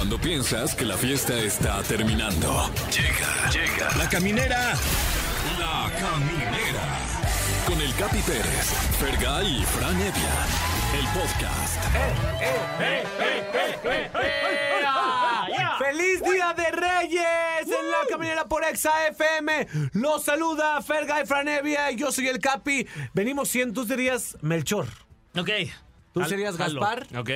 Cuando piensas que la fiesta está terminando. Llega, llega. La caminera. La caminera. Con el Capi Pérez, Fergay y Fran Evia. El podcast. ¡Feliz Día de Reyes! En la caminera por Exa FM. Los saluda Ferga y Franevia y yo soy el Capi. Venimos 100, tú serías Melchor. Ok. Tú serías. Gaspar. Ok.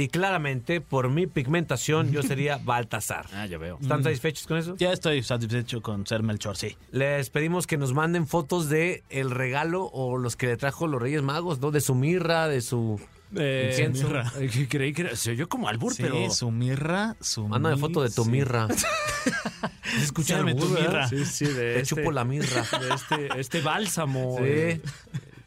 Y claramente, por mi pigmentación, yo sería Baltasar. Ah, ya veo. ¿Están satisfechos con eso? Ya estoy satisfecho con ser Melchor, sí. Les pedimos que nos manden fotos de el regalo o los que le trajo los Reyes Magos, ¿no? De su mirra, de su incienso. mirra. Eh, Creí que era, se oyó como albur, Sí, pero... su mirra, su Mándame mi- foto de tu sí. mirra. ¿Se escucha albur, tu verdad? mirra. Sí, sí, de Te este, chupo la mirra. de este, este bálsamo. Sí. eh,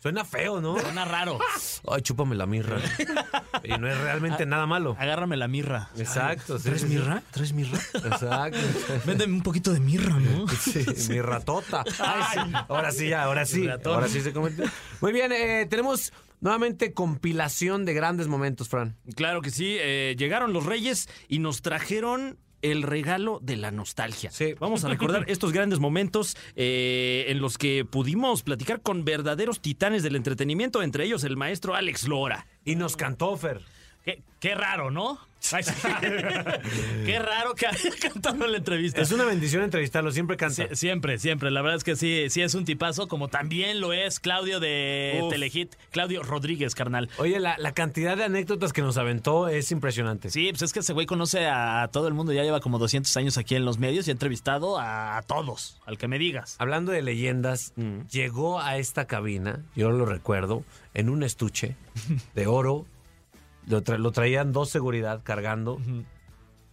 Suena feo, ¿no? Suena raro. Ay, chúpame la mirra. Y no es realmente nada malo. Agárrame la mirra. Exacto. sí, ¿Traes sí, sí. mirra? ¿Traes mirra? Exacto. Véndeme un poquito de mirra, ¿no? Sí, mirra tota. Ay, sí. Ahora sí, ya, ahora sí. Mirratón. Ahora sí se convierte. Muy bien, eh, tenemos nuevamente compilación de grandes momentos, Fran. Claro que sí. eh, llegaron los reyes y nos trajeron el regalo de la nostalgia. Sí. Vamos a recordar estos grandes momentos eh, en los que pudimos platicar con verdaderos titanes del entretenimiento, entre ellos el maestro Alex Lora. Y nos cantó, Fer. Qué, qué raro, ¿no? Qué raro que haya cantado en la entrevista. Es una bendición entrevistarlo, siempre canta. Sie- siempre, siempre. La verdad es que sí, sí es un tipazo, como también lo es Claudio de Uf. Telehit. Claudio Rodríguez, carnal. Oye, la, la cantidad de anécdotas que nos aventó es impresionante. Sí, pues es que ese güey conoce a todo el mundo, ya lleva como 200 años aquí en los medios y ha entrevistado a, todos, al que me digas. Hablando de leyendas, llegó a esta cabina, yo lo recuerdo, en un estuche de oro. Lo, tra- lo traían dos seguridad cargando.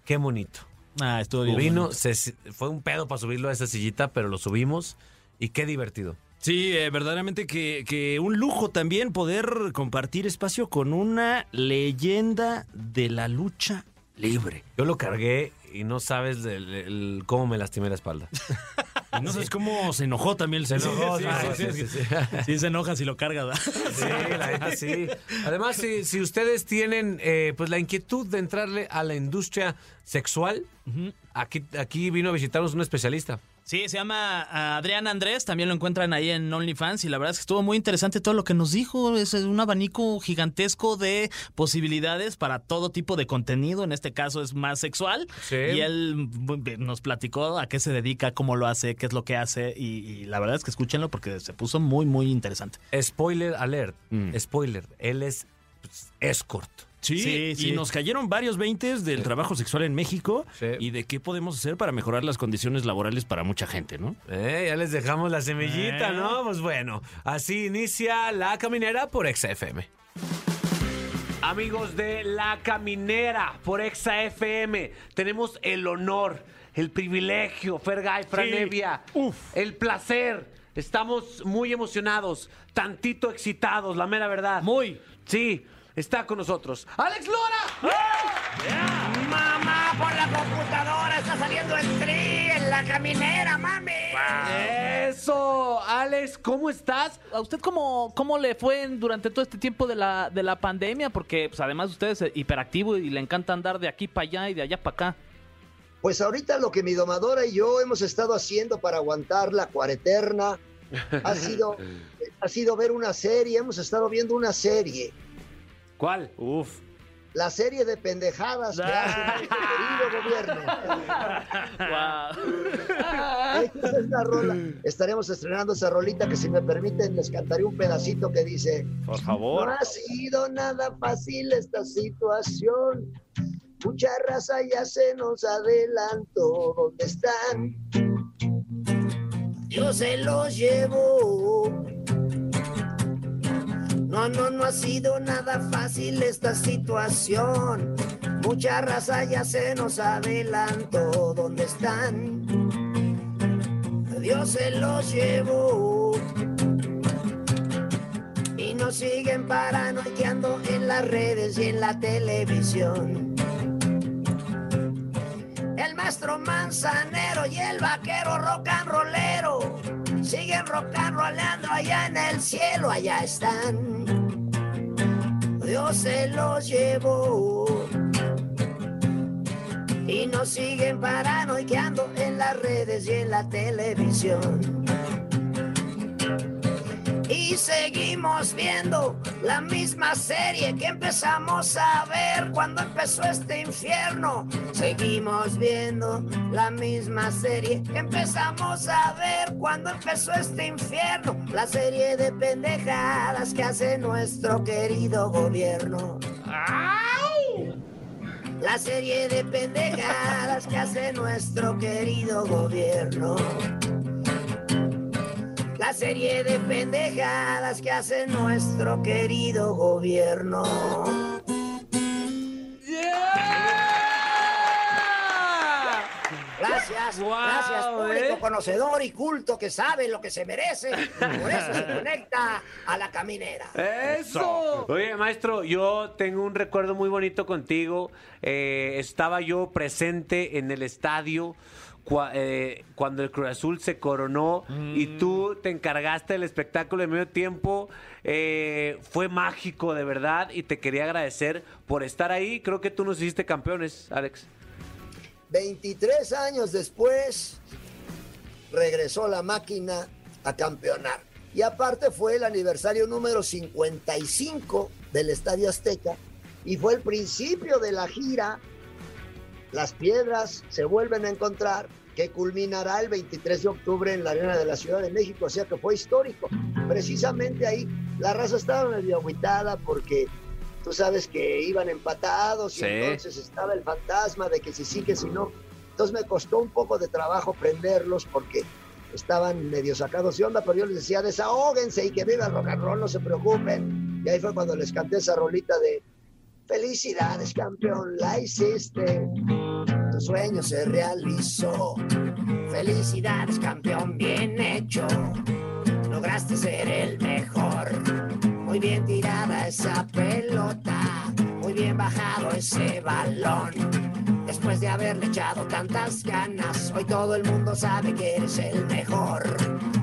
Qué bonito. Ah, estuvo bien. Vino, se- fue un pedo para subirlo a esa sillita, pero lo subimos y qué divertido. Sí, eh, verdaderamente que, que un lujo también poder compartir espacio con una leyenda de la lucha libre. Yo lo cargué y no sabes el- cómo me lastimé la espalda. Y no sabes cómo se enojó también el Se enojó, Sí, ah, sí, sí, sí. sí, sí. Sí se enoja si lo carga, ¿verdad? Sí, la neta sí. Además, si, si ustedes tienen eh, pues la inquietud de entrarle a la industria sexual, aquí, aquí vino a visitarnos un especialista. Sí, se llama ah, Adrián Andrés, también lo encuentran ahí en OnlyFans y la verdad es que estuvo muy interesante todo lo que nos dijo, es un abanico gigantesco de posibilidades para todo tipo de contenido, en este caso es más sexual Sí. y él nos platicó a qué se dedica, cómo lo hace, qué es lo que hace y, y la verdad es que escúchenlo porque se puso muy muy interesante. Spoiler alert. Mm. Spoiler. Él es pues, escort. Sí, Sí, y nos cayeron varios veintes del trabajo sexual en México Sí. y de qué podemos hacer para mejorar las condiciones laborales para mucha gente, ¿no? Eh, ya les dejamos la semillita, Eh. ¿no? Pues bueno, así inicia La Caminera por XFM. Amigos de La Caminera por XFM, tenemos el honor, el privilegio, Fergay, Franevia, el placer. Estamos muy emocionados, tantito excitados, la mera verdad. Muy. Sí, está con nosotros. ¡Alex Lora! Mamá, por la computadora está saliendo el tri en la caminera, mami. Eso, Alex, ¿cómo estás? ¿A usted cómo, cómo le fue durante todo este tiempo de la, de la pandemia? Porque pues, además usted es hiperactivo y le encanta andar de aquí para allá y de allá para acá. Pues ahorita lo que mi domadora y yo hemos estado haciendo para aguantar la cuareterna ha sido, ha sido ver una serie, hemos estado viendo una serie, ¿Cuál? Uf. la serie de pendejadas que hace nuestro querido gobierno. Esa es la rola. Estaremos estrenando esa rolita que si me permiten les cantaré un pedacito que dice Por No favor. ha sido nada fácil esta situación. Mucha raza ya se nos adelantó. ¿Dónde están? Yo se los llevo. No, no, no ha sido nada fácil esta situación. Mucha raza ya se nos adelantó. ¿Dónde están? Dios se los llevó y nos siguen paranoiqueando en las redes y en la televisión. El maestro manzanero y el vaquero rock and rollero siguen rock and allá en el cielo, allá están. Dios se los llevó. nos siguen paranoiqueando en las redes y en la televisión. Seguimos viendo la misma serie que empezamos a ver cuando empezó este infierno. Seguimos viendo la misma serie que empezamos a ver cuando empezó este infierno. La serie de pendejadas que hace nuestro querido gobierno. La serie de pendejadas que hace nuestro querido gobierno. La serie de pendejadas que hace nuestro querido gobierno. Gracias, gracias, público conocedor y culto que sabe lo que se merece. Por eso se conecta a la caminera. ¡Eso! Oye, maestro, yo tengo un recuerdo muy bonito contigo. Eh, estaba yo presente en el estadio cua- eh, cuando el Cruz Azul se coronó y tú te encargaste del espectáculo de medio tiempo. Eh, fue mágico, de verdad, y te quería agradecer por estar ahí. Creo que tú nos hiciste campeones, Alex. 23 años después, regresó la máquina a campeonar. Y aparte fue el aniversario número 55 del Estadio Azteca y fue el principio de la gira. Las piedras se vuelven a encontrar, que culminará el 23 de octubre en la Arena de la Ciudad de México, o sea que fue histórico. Precisamente ahí la raza estaba medio agüitada porque tú sabes que iban empatados y Sí. entonces estaba el fantasma de que si sí, que si no. Entonces me costó un poco de trabajo prenderlos porque estaban medio sacados de onda, pero yo les decía, desahóguense y que viva el rock and roll, no se preocupen. Y ahí fue cuando les canté esa rolita de Felicidades, campeón, la hiciste. Sueño se realizó. Felicidades, campeón, bien hecho. Lograste ser el mejor. Muy bien tirada esa pelota. Muy bien bajado ese balón. Después de haberle echado tantas ganas, hoy todo el mundo sabe que eres el mejor.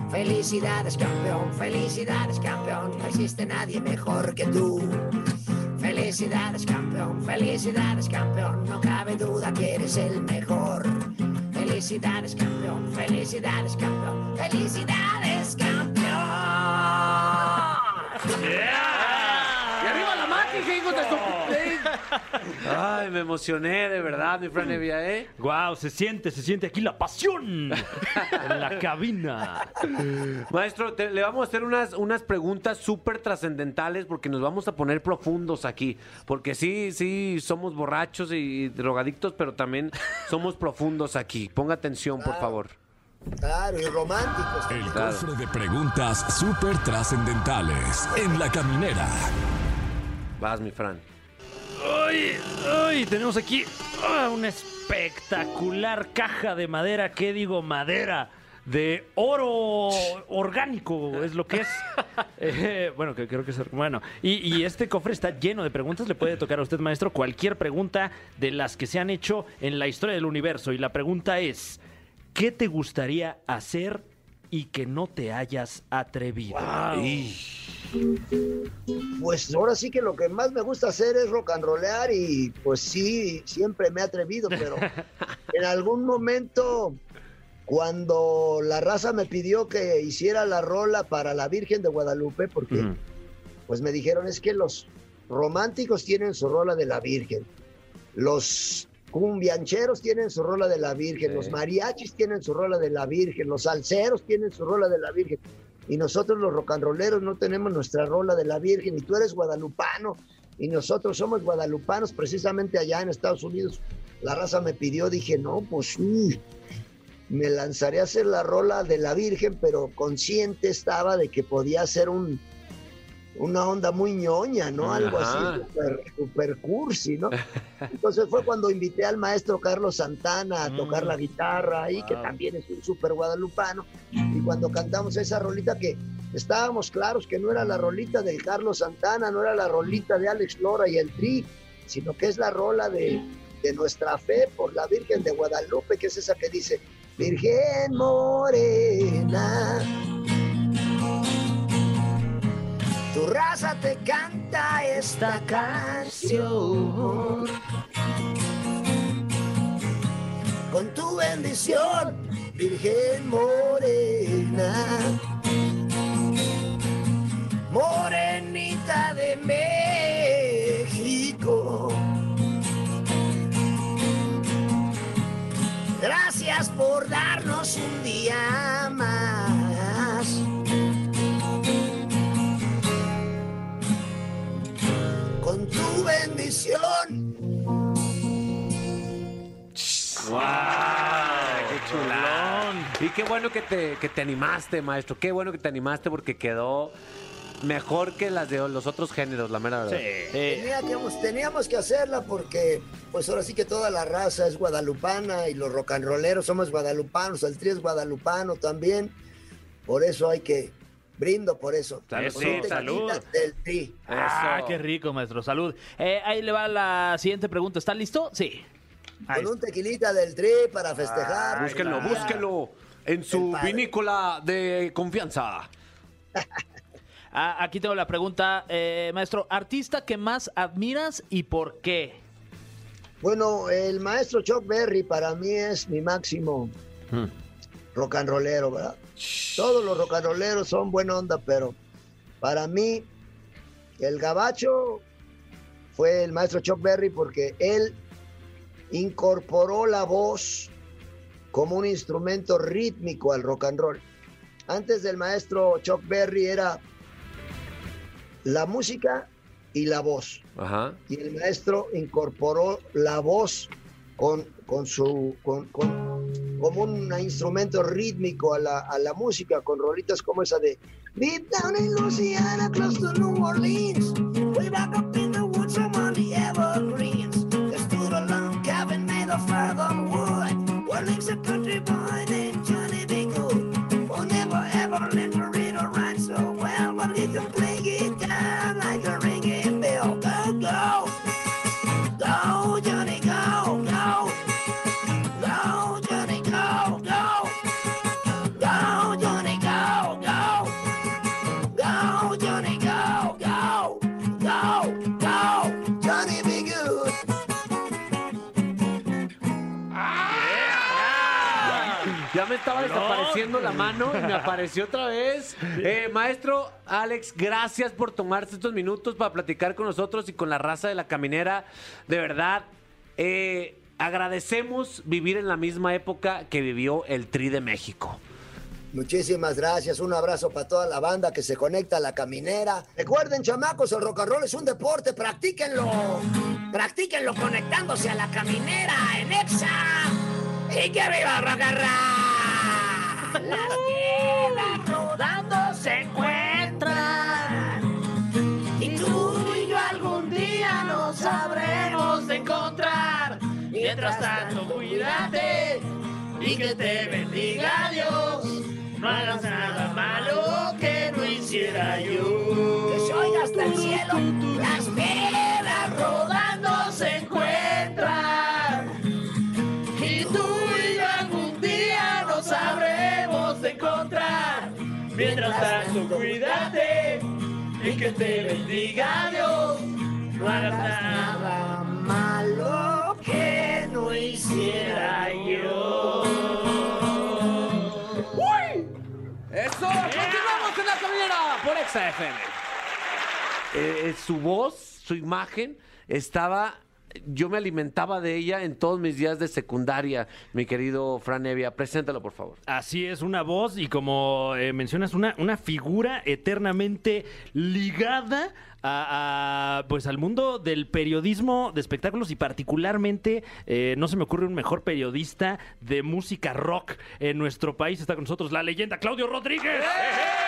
Felicidades, campeón, felicidades, campeón. No existe nadie mejor que tú. Felicidades, campeón, felicidades, campeón. No cabe duda que eres el mejor. Felicidades, campeón, felicidades, campeón. Felicidades, campeón. ¡Y arriba la máquina, hijos de su... Ay, me emocioné, de verdad, mi Fran Evia, ¿eh? Wow, se siente, se siente aquí la pasión en la cabina. Maestro, te- le vamos a hacer unas, unas preguntas súper trascendentales porque nos vamos a poner profundos aquí. Porque sí, sí, somos borrachos y drogadictos, pero también somos profundos aquí. Ponga atención, por favor. Claro, y románticos. El Claro. cofre de preguntas súper trascendentales en la caminera. Vas, mi Fran. Ay, ay, tenemos aquí ah, una espectacular caja de madera, ¿qué digo madera? De oro orgánico, es lo que es. Eh, bueno, que creo que es. Bueno, y, y este cofre está lleno de preguntas. Le puede tocar a usted, maestro, cualquier pregunta de las que se han hecho en la historia del universo. Y la pregunta es: ¿qué te gustaría hacer y que no te hayas atrevido? Pues ahora sí que lo que más me gusta hacer es rock and rollear y pues sí, siempre me he atrevido, pero en algún momento cuando la raza me pidió que hiciera la rola para la Virgen de Guadalupe, porque pues me dijeron es que los románticos tienen su rola de la Virgen, los cumbiancheros tienen su rola de la Virgen, Sí. los mariachis tienen su rola de la Virgen, los salseros tienen su rola de la Virgen. Y nosotros los rolleros no tenemos nuestra rola de la Virgen y tú eres guadalupano y nosotros somos guadalupanos precisamente allá en Estados Unidos. La raza me pidió, dije, no, pues mm, me lanzaré a hacer la rola de la Virgen, pero consciente estaba de que podía ser un, una onda muy ñoña, ¿no? Algo Ajá. así, super, super cursi, ¿no? Entonces fue cuando invité al maestro Carlos Santana a tocar la guitarra ahí, que también es un súper guadalupano. Y cuando cantamos esa rolita que estábamos claros que no era la rolita de Carlos Santana, no era la rolita de Alex Lora y el Tri, sino que es la rola de, de nuestra fe por la Virgen de Guadalupe, que es esa que dice, Virgen Morena, Tu raza te canta esta canción. bendición, Virgen Morena. Morenita de México. Gracias por darnos un día más. Bendición. ¡Qué chulón! Y qué bueno que te, que te animaste, maestro. Qué bueno que te animaste porque quedó mejor que las de los otros géneros, la mera verdad. Teníamos, teníamos que hacerla porque, pues ahora sí que toda la raza es guadalupana y los rock and rolleros somos guadalupanos, el tri es guadalupano también. Por eso hay que brindo por eso. Salud, Con un salud. Del tri. Ah, Eso. qué rico, maestro. Salud. Eh, ahí le va la siguiente pregunta. ¿Está listo? Sí. Ahí Con un tequilita del tri para festejar. Búsquenlo, Ya. búsquenlo en su vinícola de confianza. Ah, aquí tengo la pregunta, eh, maestro. ¿Artista que más admiras y por qué? Bueno, el maestro Chuck Berry para mí es mi máximo rock and rollero, ¿verdad? Todos los rock and rolleros son buena onda, pero para mí el gabacho fue el maestro Chuck Berry porque él incorporó la voz como un instrumento rítmico al rock and roll. Antes del maestro Chuck Berry era la música y la voz Ajá. y el maestro incorporó la voz con, con su con, con- como un instrumento rítmico a la, a la música con rolitas como esa de Deep down in Louisiana close to New Orleans. Way back up in the woods among the evergreens. There stood a log cabin made of earthen wood. Where lives a country boy la mano y me apareció otra vez. Eh, maestro Alex, gracias por tomarse estos minutos para platicar con nosotros y con la raza de la caminera. De verdad, eh, agradecemos vivir en la misma época que vivió el Tri de México. Muchísimas gracias. Un abrazo para toda la banda que se conecta a la caminera. Recuerden, chamacos, el rock and roll es un deporte. Practíquenlo. Practíquenlo conectándose a la caminera en Exa. Y que viva el rock and roll. Las piedras rodando se encuentran. Y tú y yo algún día nos sabremos de encontrar. Mientras tanto, cuídate y que te bendiga Dios. No hagas nada malo que no hiciera yo. Que se oiga hasta el cielo, las piedras rodando Mientras tanto, cuídate y que te bendiga Dios. No hagas nada malo que no hiciera yo. ¡Eso! ¡Continuamos en la caminera por Exa FM! Eh, su voz, su imagen, estaba... Yo me alimentaba de ella en todos mis días de secundaria, mi querido Fran Evia. Preséntalo, por favor. Así es, una voz y como eh, mencionas, una, una figura eternamente ligada a, a, pues al mundo del periodismo de espectáculos y particularmente eh, no se me ocurre un mejor periodista de música rock en nuestro país. Está con nosotros la leyenda Claudio Rodríguez. Verdadero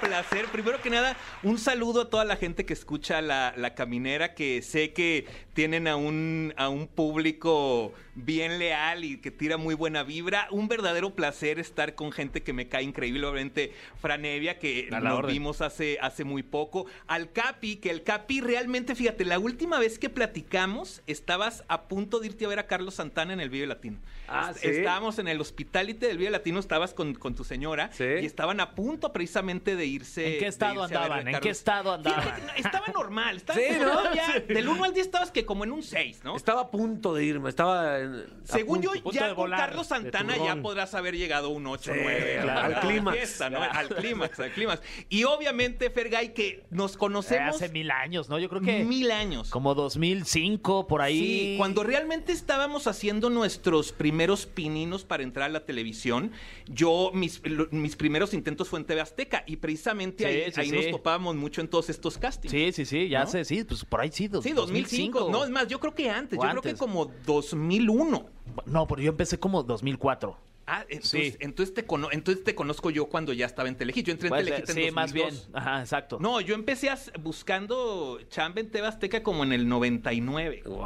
placer. Primero que nada, un saludo a toda la gente que escucha la, la caminera, que sé que tienen a un, a un público bien leal y que tira muy buena vibra. Un verdadero placer estar con gente que me cae increíblemente. Franevia, que la nos orden. vimos hace, hace muy poco. Al Capi, que el Capi realmente, fíjate, la última vez que platicamos, estabas a punto de irte a ver a Carlos Santana en el Vive Latino. Ah, Est- ¿sí? Estábamos en el hospitality del Vive Latino, estabas con, con tu señora Sí. y estaban a punto precisamente de irse. ¿En qué estado andaban? ¿En qué estado andaban? No, estaba normal. Estaba Sí, ¿no? todavía- Del 1 al 10 estabas que como en un 6, ¿no? Estaba a punto de irme, estaba Según yo, punto. ya con volar, Carlos Santana ya podrás haber llegado a un 8 Sí, 9 claro. Al clímax. Al clímax, al clímax. Y obviamente, Fergay, que nos Eh, conocemos hace mil años, ¿no? Yo creo que mil años. como 2005, por ahí. Sí, cuando realmente estábamos haciendo nuestros primeros pininos para entrar a la televisión, yo, mis, mis primeros intentos fue en TV Azteca y precisamente Sí, ahí, sí, ahí sí. nos topábamos mucho en todos estos castings. Sí, sí, sí, ya ¿No? sé, sí, pues por ahí sí. dos- Sí, 2005. No, es más, yo creo que antes. Yo creo que antes. como 2001. No, pero yo empecé como 2004. Ah, entonces, Sí. entonces, te cono- entonces te conozco yo cuando ya estaba en Telehit. Yo entré en Puede Telehit en sí, más bien. 2002. Ajá, exacto. No, yo empecé buscando chamba en TV Azteca como en el 99. ¡Wow!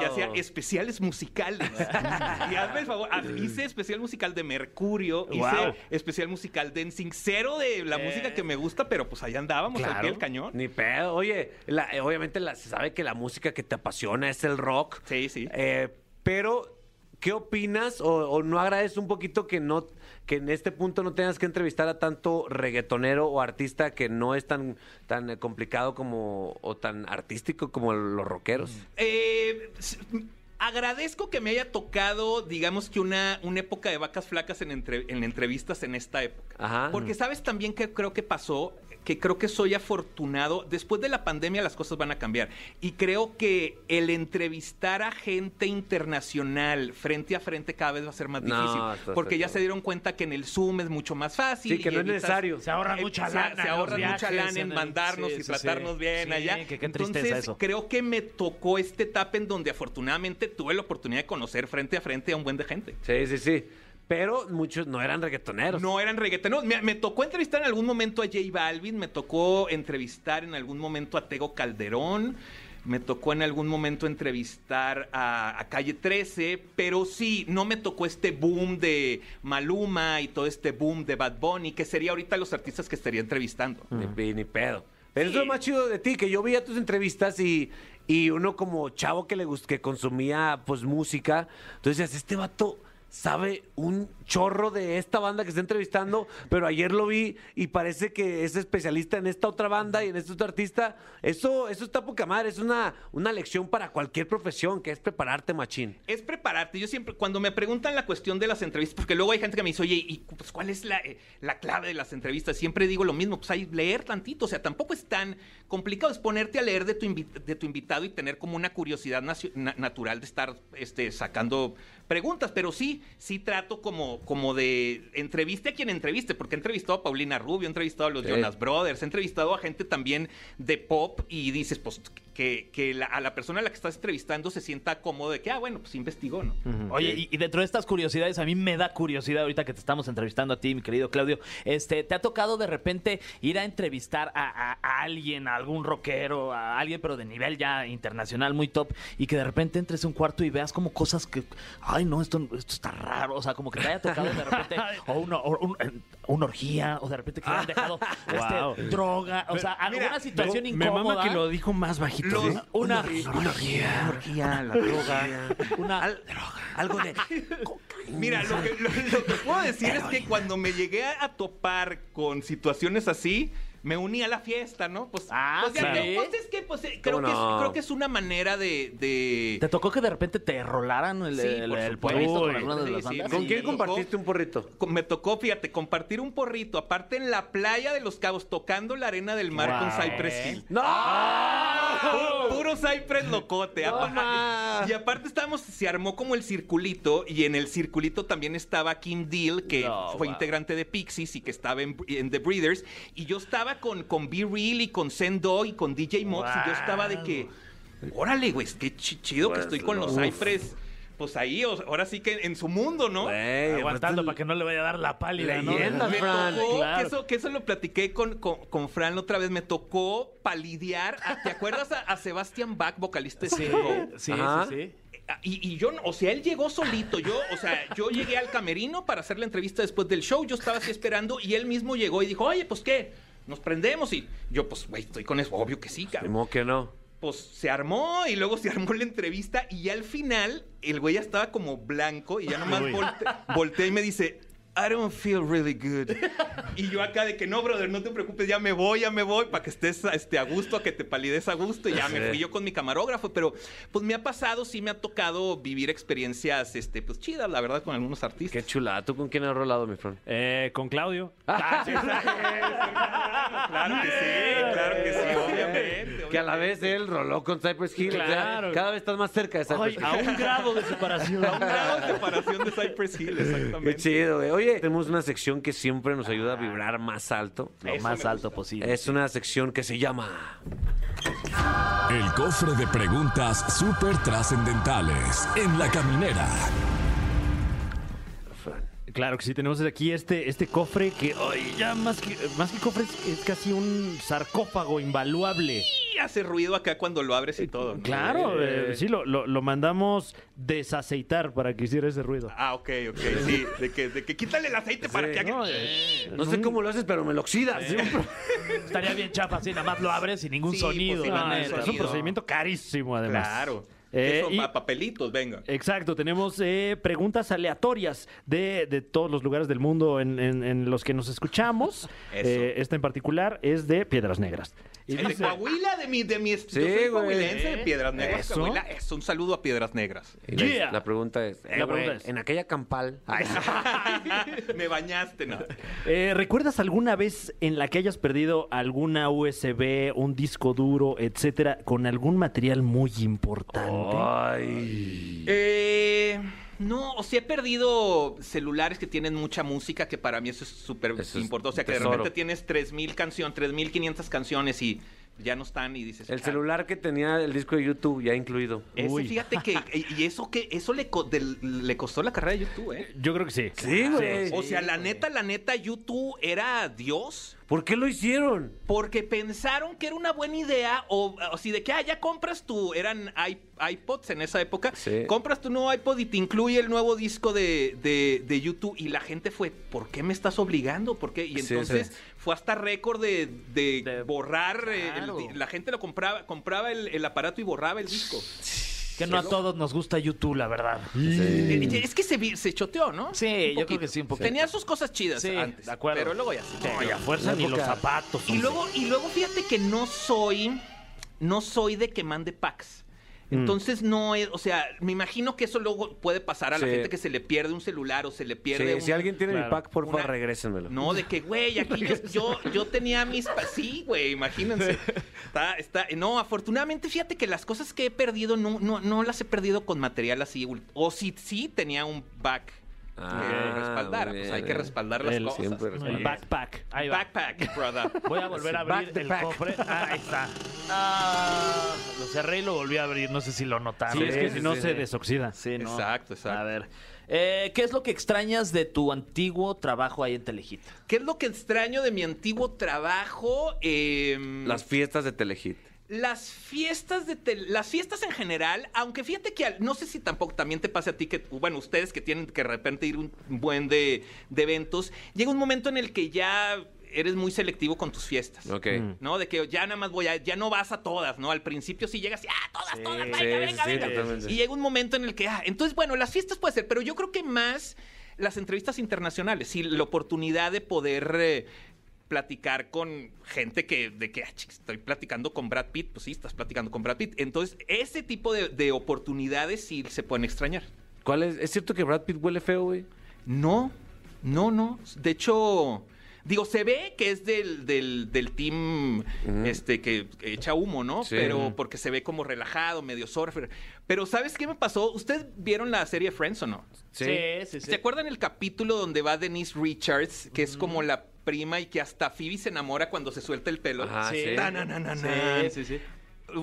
Y hacía especiales musicales. y hazme el favor, hice especial musical de Mercurio, hice Wow. especial musical de NSYNC, cero de la música que me gusta, pero pues ahí andábamos al pie del cañón. Ni pedo. Oye, la- eh, obviamente la- se sabe que la música que te apasiona es el rock. Sí, sí. Eh, pero, ¿qué opinas? O, o no agradeces un poquito que no que en este punto no tengas que entrevistar a tanto reggaetonero o artista que no es tan, tan eh, complicado como o tan artístico como los rockeros? Eh, agradezco que me haya tocado, digamos que una, una época de vacas flacas en, entre- en entrevistas en esta época. Ajá. Porque sabes también que creo que pasó, que creo que soy afortunado. Después de la pandemia las cosas van a cambiar. Y creo que el entrevistar a gente internacional frente a frente cada vez va a ser más No, difícil. porque ya se dieron cuenta que en el Zoom es mucho más fácil. Sí, que y no es necesario. Se ahorran eh, mucha lana. Se ahorran mucha lana en mandarnos sí, y sí, tratarnos sí. bien Sí, allá. que tristeza Entonces, eso. creo que me tocó esta etapa en donde afortunadamente tuve la oportunidad de conocer frente a frente a un buen de gente. Sí, sí, sí. Pero muchos no eran reggaetoneros. No eran reggaetoneros. Me, me tocó entrevistar en algún momento a J Balvin, me tocó entrevistar en algún momento a Tego Calderón, me tocó en algún momento entrevistar a, a Calle 13, pero sí, no me tocó este boom de Maluma y todo este boom de Bad Bunny, que sería ahorita los artistas que estaría entrevistando. Ni, ni pedo. Pero Sí. eso es lo más chido de ti, que yo veía tus entrevistas y, y uno como chavo que le gust- que consumía pues música, entonces decías, este vato sabe un chorro de esta banda que está entrevistando, pero ayer lo vi y parece que es especialista en esta otra banda y en este otro artista. Eso, eso está poca madre, es una, una lección para cualquier profesión, que es prepararte, machín. Es prepararte. Yo siempre, cuando me preguntan la cuestión de las entrevistas, porque luego hay gente que me dice, oye, ¿y pues, cuál es la, eh, la clave de las entrevistas? Siempre digo lo mismo, pues hay leer tantito. O sea, tampoco es tan complicado. Es ponerte a leer de tu, de tu invitado y tener como una curiosidad natural de estar este, sacando preguntas. Pero sí, sí trato como, como de entreviste a quien entreviste, porque he entrevistado a Paulina Rubio, he entrevistado a los Sí. Jonas Brothers, he entrevistado a gente también de pop y dices, pues, que, que la- a la persona a la que estás entrevistando se sienta cómodo de que, ah, bueno, pues investigó, ¿no? Oye, y, y dentro de estas curiosidades, a mí me da curiosidad ahorita que te estamos entrevistando a ti, mi querido Claudio. Este, ¿te ha tocado de repente ir a entrevistar a, a- a alguien, a algún rockero, a alguien, pero de nivel ya internacional, muy top, y que de repente entres a un cuarto y veas como cosas que, ay, no, esto, esto está raro, o sea, como que te haya tocado de repente, o una, o un- una orgía, o de repente que le han dejado Wow. este, droga, o sea, alguna mira, situación Me incómoda. mama que lo dijo más bajito. Los- ¿sí? Una, orgía, la droga. una, Algo de... Mira, lo que, lo- lo que puedo decir es que cuando me llegué a topar con situaciones así, me uní a la fiesta, ¿no? Pues, Ah, pues, ya que- pues es que pues, eh, creo, ¿Cómo que es, creo que es una manera de... de- ¿Te tocó que de repente te rolaran el, Sí, el, el porrito con alguna de sí, las sí? ¿Con Sí, quién tocó. compartiste un porrito? me tocó, fíjate, compartir un porrito, aparte en la playa de Los Cabos, tocando la arena del mar con. Cypress Hill. ¡No! Pu- Puro Cypress locote. Y aparte estábamos, se armó como el circulito y en el circulito también estaba Kim Deal, que No, fue wow. integrante de Pixies y que estaba en, en The Breeders. Y yo estaba con, con Be Real y con Sendo y con DJ Mox y yo estaba de que, órale, güey, qué chi- chido que Pues, estoy con los uf. Cypress. Pues ahí, o- ahora sí que en su mundo, ¿no? Aguantando para que no le vaya a dar la pálida, ¿no? Leyenda, Me Fran, tocó, claro. que, eso, que eso lo platiqué con, con, con Fran otra vez, me tocó palidear. a- ¿Te acuerdas a, a Sebastian Bach, vocalista de Sí, sí, sí, sí. Y, y yo, no- o sea, él llegó solito. Yo, o sea, yo llegué al camerino para hacer la entrevista después del show. Yo estaba así esperando y él mismo llegó y dijo, oye, pues qué, nos prendemos. Y yo, pues, güey, estoy con eso. Obvio que sí, Ni cabrón. modo que no. Pues se armó y luego se armó la entrevista y ya al final el güey ya estaba como blanco y ya nomás volte, voltea y me dice, I don't feel really good. y yo acá de que no, brother, no te preocupes, ya me voy, ya me voy, para que estés este, a gusto, a que te palides a gusto. Y ya me fui yo con mi camarógrafo. Pero pues me ha pasado, sí me ha tocado vivir experiencias este, pues chidas, la verdad, con algunos artistas. Qué chula. ¿Tú con quién has rolado, mi Fran? Eh, con Claudio. Claro que sí, claro que sí, obviamente. Que a la vez él roló con Cypress Hill. o sea, Claro. cada vez estás más cerca de Ay, Cypress a Hill. un grado de separación. A un grado de separación de Cypress Hill, Qué exactamente. chido, güey. Oye, tenemos una sección que siempre nos ayuda a vibrar más alto. Lo más alto posible. Es una sección que se llama... El cofre de preguntas súper trascendentales en la caminera. Claro que sí, tenemos aquí este, este cofre que, ay, ya más que, más que cofre es, es casi un sarcófago invaluable. Y hace ruido acá cuando lo abres y todo. ¿no? Claro, eh, sí, lo, lo- lo mandamos desaceitar para que hiciera ese ruido. Ah, ok, ok, sí. De que, de que quítale el aceite para que... No, eh, No sé cómo lo haces, pero me lo oxidas. Estaría bien chafa así, nada más lo abres sin ningún Sí, sonido, pues, no, eso es un sonido. procedimiento carísimo, además. Claro. Eh, Eso, y- pa- papelitos, venga. Exacto, tenemos eh, preguntas aleatorias de, de todos los lugares del mundo en, en- en los que nos escuchamos. Eh, esta en particular es de Piedras Negras. Y El de Coahuila, de mi... De mi Sí, yo soy güey. coahuilense de Piedras Negras, Eso. Coahuila. Eso, un saludo a Piedras Negras. Y la, Yeah. la pregunta es, eh, La güey, pregunta es- en aquella campal, ay, Me bañaste, ¿no? Eh, ¿Recuerdas alguna vez en la que hayas perdido alguna USB, un disco duro, etcétera, con algún material muy importante? ay. Eh, no, o sea, he perdido celulares que tienen mucha música, que para mí eso es súper importante. O sea, que de repente tienes 3.000 canciones, 3.500 canciones y ya no están y dices... El "Ah, celular que tenía el disco de YouTube ya incluido. Ese, Uy. fíjate que... Y eso que eso le, co- del- le costó la carrera de YouTube, ¿eh? Yo creo que sí. Sí, güey. O sea, la neta, la neta, YouTube era Dios. ¿Por qué lo hicieron? Porque pensaron que era una buena idea, o, o si de que, ah, ya compras tu, eran i- iPods en esa época, Sí. compras tu nuevo iPod y te incluye el nuevo disco de, de- de YouTube, y la gente fue, ¿por qué me estás obligando? ¿Por qué? Y Sí, entonces sí. Fue hasta récord de, de De- borrar, eh, el la gente lo compraba, compraba el, el aparato y borraba el disco. Que no a todos nos gusta YouTube, la verdad. Eh, Es que se, se choteó, ¿no? Sí, yo creo que sí, un poquito. Tenía sus cosas chidas Sí, antes, de acuerdo. pero luego ya se No, y a fuerza ni los zapatos. Y luego, y luego fíjate que no soy, no soy de que mande packs. Entonces no es, o sea, me imagino que eso luego puede pasar a la Sí. gente que se le pierde un celular o se le pierde Sí, un- si alguien tiene mi claro. pack, por favor, regrésenmelo. No, de que, güey, aquí yo, yo, yo tenía mis... Sí, güey, imagínense. Está, está... No, afortunadamente, fíjate que las cosas que he perdido no, no, no las he perdido con material así. O si sí tenía un que Ah, respaldara. Pues hay que respaldar las cosas. siempre El respaldar. backpack. Ahí va. Backpack, brother. Voy a volver a abrir Back the el pack. cofre. Ah, ahí está. Ah, lo cerré y lo volví a abrir. No sé si lo notaron. Sí, es que sí, si no sí, se sí. desoxida. Sí, no. Exacto, exacto. A ver. Eh, ¿Qué es lo que extrañas de tu antiguo trabajo ahí en Telehit? ¿Qué es lo que extraño de mi antiguo trabajo? Em, Las fiestas de Telehit. Las fiestas de tel- las fiestas en general, aunque fíjate que al- no sé si tampoco también te pase a ti que, bueno, ustedes que tienen que de repente ir un buen de, de eventos, llega un momento en el que ya eres muy selectivo con tus fiestas. Ok. ¿No? De que ya nada más voy a, ya no vas a todas, ¿no? Al principio sí llegas y, ah, todas, todas, venga, sí, venga, sí, venga. totalmente. Y llega un momento en el que, ah, entonces, bueno, las fiestas puede ser, pero yo creo que más las entrevistas internacionales, sí, la oportunidad de poder eh, platicar con gente que, de que, ah, estoy platicando con Brad Pitt, pues sí, estás platicando con Brad Pitt. Entonces, ese tipo de, de oportunidades sí se pueden extrañar. ¿Cuál es? ¿Es cierto que Brad Pitt huele feo, güey? No, no, no. De hecho, digo, se ve que es del, del, del team este, que echa humo, ¿no? Sí. Pero porque se ve como relajado, medio surfer. Pero ¿sabes qué me pasó? ¿Ustedes vieron la serie Friends o no? sí, sí. ¿Se acuerdan el capítulo donde va Denise Richards, que es como la prima y que hasta Phoebe se enamora cuando se suelta el pelo? Ajá, sí. Sí, sí, sí.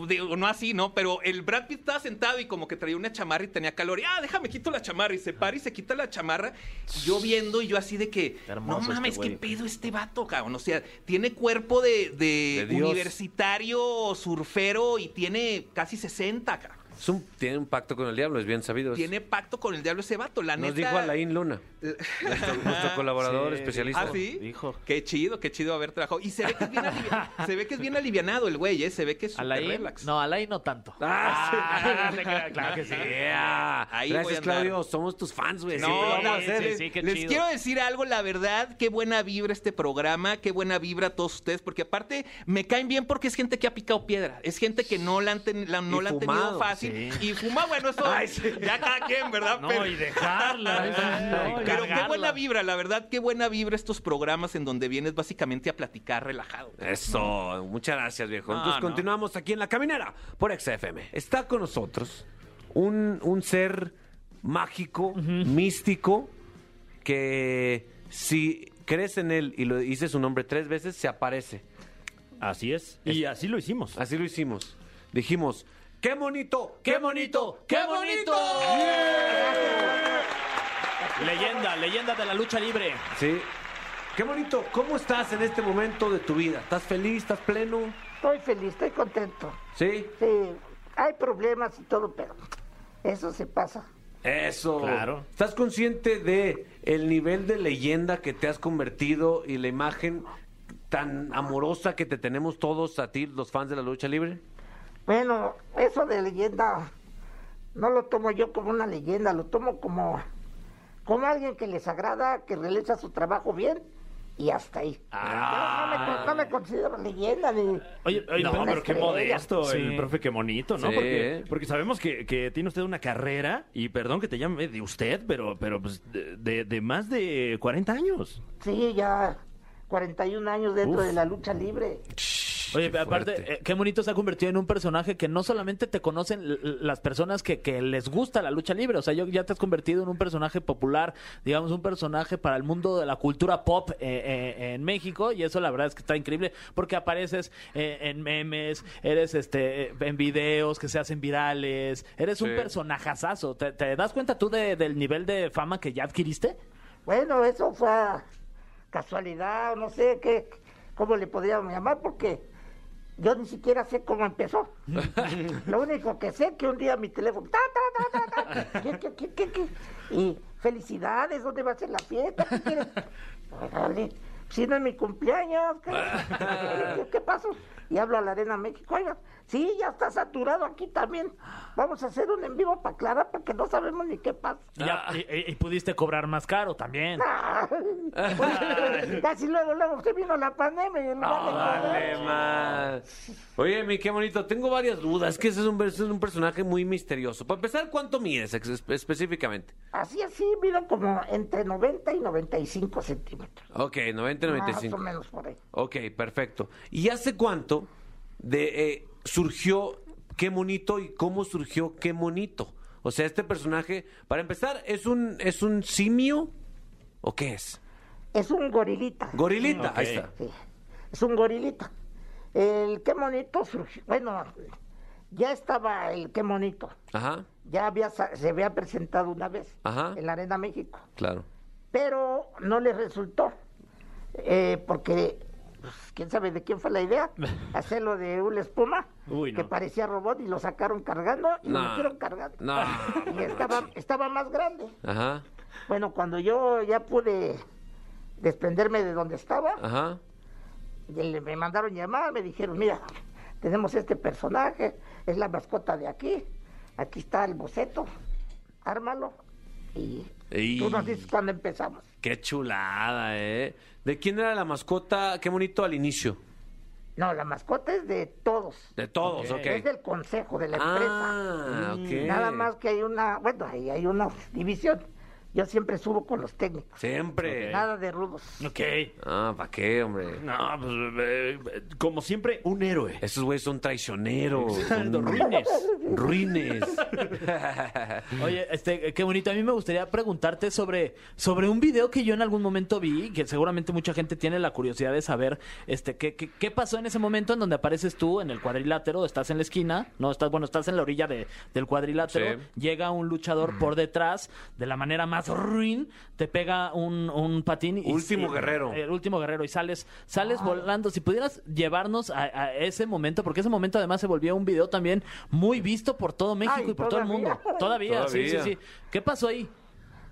Digo, no así, ¿no? Pero el Brad Pitt estaba sentado y como que traía una chamarra y tenía calor. Y, ah, déjame quito la chamarra. Y se para y se quita la chamarra. Y yo viendo y yo así de que, Hermoso no mames, este qué pedo este vato, cabrón. O sea, tiene cuerpo de, de De universitario, surfero y tiene casi 60, cabrón. Es un- tiene un pacto con el diablo, es bien sabido. Tiene pacto con el diablo ese vato, la Nos neta. dijo Alain Luna, nuestro, nuestro colaborador Sí, especialista. ¿Ah, sí? Dijo. Qué chido, qué chido haber trabajado. Y se ve que es bien, alivi- se ve que es bien alivianado el güey, ¿eh? Se ve que es súper Alain, relax. no, Alain no tanto. Ah, creas, claro que sí. Yeah. Ahí voy a Gracias, andar. Claudio. Somos tus fans, güey. No, Siempre vamos no, a hacer. sí, sí, qué Les chido. quiero decir algo, la verdad, qué buena vibra este programa, qué buena vibra a todos ustedes, porque aparte me caen bien porque es gente que ha picado piedra, es gente que no la han, ten- la- no Y la han fumado, tenido Y fuma, bueno, eso ya cada quien, ¿verdad? No, Pero- y dejarla. no, y Pero qué buena vibra, la verdad, qué buena vibra estos programas en donde vienes básicamente a platicar relajado. Eso, muchas gracias, viejo. No, Entonces no. continuamos aquí en La Caminera por XFM. Está con nosotros un, un ser mágico, místico, que si crees en él y lo dices su nombre tres veces, se aparece. Así es. Y así lo hicimos. Así lo hicimos. Dijimos, ¡qué bonito! ¡Qué bonito! ¡Qué bonito! Leyenda, leyenda de la lucha libre. Sí. ¡Qué bonito! ¿Cómo estás en este momento de tu vida? ¿Estás feliz? ¿Estás pleno? Estoy feliz, estoy contento. ¿Sí? Sí, hay problemas y todo, pero eso se pasa. Eso. Claro. ¿Estás consciente de el nivel de leyenda que te has convertido y la imagen tan amorosa que te tenemos todos a ti, los fans de la lucha libre? Bueno, eso de leyenda no lo tomo yo como una leyenda, lo tomo como, como alguien que les agrada, que realiza su trabajo bien y hasta ahí. Ah. Yo no, me, no me considero leyenda ni... Oye, oye, No, pero, qué modesto Sí. el profe, qué bonito, ¿no? Sí. Porque, porque sabemos que, que tiene usted una carrera, y perdón que te llame de usted, pero, pero pues de, de- de más de 40 años. Sí, ya 41 años dentro Uf. de la lucha libre. Oye, Qué aparte, fuerte. eh, qué bonito se ha convertido en un personaje que no solamente te conocen las personas que, que les gusta la lucha libre, o sea, yo, ya te has convertido en un personaje popular, digamos, un personaje para el mundo de la cultura pop eh, eh, en México, y eso la verdad es que está increíble, porque apareces eh, en memes, eres este en videos que se hacen virales, eres un personajazazo. ¿Te, te das cuenta tú de- del nivel de fama que ya adquiriste? Bueno, eso fue casualidad, no sé qué, cómo le podríamos llamar, porque yo ni siquiera sé cómo empezó. Lo único que sé que un día mi teléfono, ta, ta, ta, ta, ¿qué, qué, qué? Y felicidades, ¿dónde va a ser la fiesta? ¿Qué quieres? Órale, si no es mi cumpleaños, ¿qué, qué, qué pasó? Y hablo a la Arena México, oiga, sí, ya está saturado aquí también. Vamos a hacer un en vivo para aclarar porque no sabemos ni qué pasa. Y, ya- y- y- y pudiste cobrar más caro también. Casi luego, luego se vino la pandemia y Dale cobrar, más. Oye, mi, qué bonito. Tengo varias dudas. Que ese es un, ese es un personaje muy misterioso. Para empezar, ¿cuánto mides ex- específicamente? Así, así, mido como entre 90 y 95 centímetros. Ok, 90, 95. Más o menos por ahí. Ok, perfecto. ¿Y hace cuánto de, eh, surgió Qué Monito y cómo surgió Qué Monito? O sea, este personaje, para empezar, ¿es un, es un simio o qué es? Es un gorilita. Gorilita, ahí está. Sí, es un gorilita. El qué monito surgió. Bueno, ya estaba el qué monito. Ajá, Ya había, sa- se había presentado una vez Ajá. en la Arena México. claro. Pero no le resultó. eh, porque, pues, quién sabe de quién fue la idea. Hacerlo de una espuma Uy, que parecía robot y lo sacaron cargando y lo metieron cargando. No. Y estaba, estaba más grande. Ajá, Bueno, cuando yo ya pude desprenderme de donde estaba, ajá. me mandaron llamar, me dijeron, mira, tenemos este personaje, es la mascota de aquí, aquí está el boceto, ármalo y Y- tú nos dices cuándo empezamos. Qué chulada, ¿eh? ¿De quién era la mascota? Qué bonito al inicio. No, la mascota es de todos, De todos, ok. es del consejo de la empresa. Ah, ok. Nada más que hay una, bueno, ahí hay una división. Yo siempre subo con los técnicos, Siempre. nada de rudos. Ok. Ah, ¿para qué, hombre? No, pues, eh, eh, como siempre, un héroe. Esos güeyes son traicioneros. Son ruines. Ruines. Oye, este, qué bonito. A mí me gustaría preguntarte sobre, sobre un video que yo en algún momento vi, que seguramente mucha gente tiene la curiosidad de saber, este, qué, qué, qué pasó en ese momento en donde apareces tú en el cuadrilátero, estás en la esquina, no estás, bueno, estás en la orilla de- del cuadrilátero, Sí. llega un luchador por detrás de la manera más más ruin, te pega un, un patín. Y, Último y- guerrero. El último guerrero y sales, sales volando. Si pudieras llevarnos a, a ese momento, porque ese momento además se volvió un video también muy visto por todo México Ay, y por todo el mundo. Todavía, sí, sí, sí. ¿Qué pasó ahí?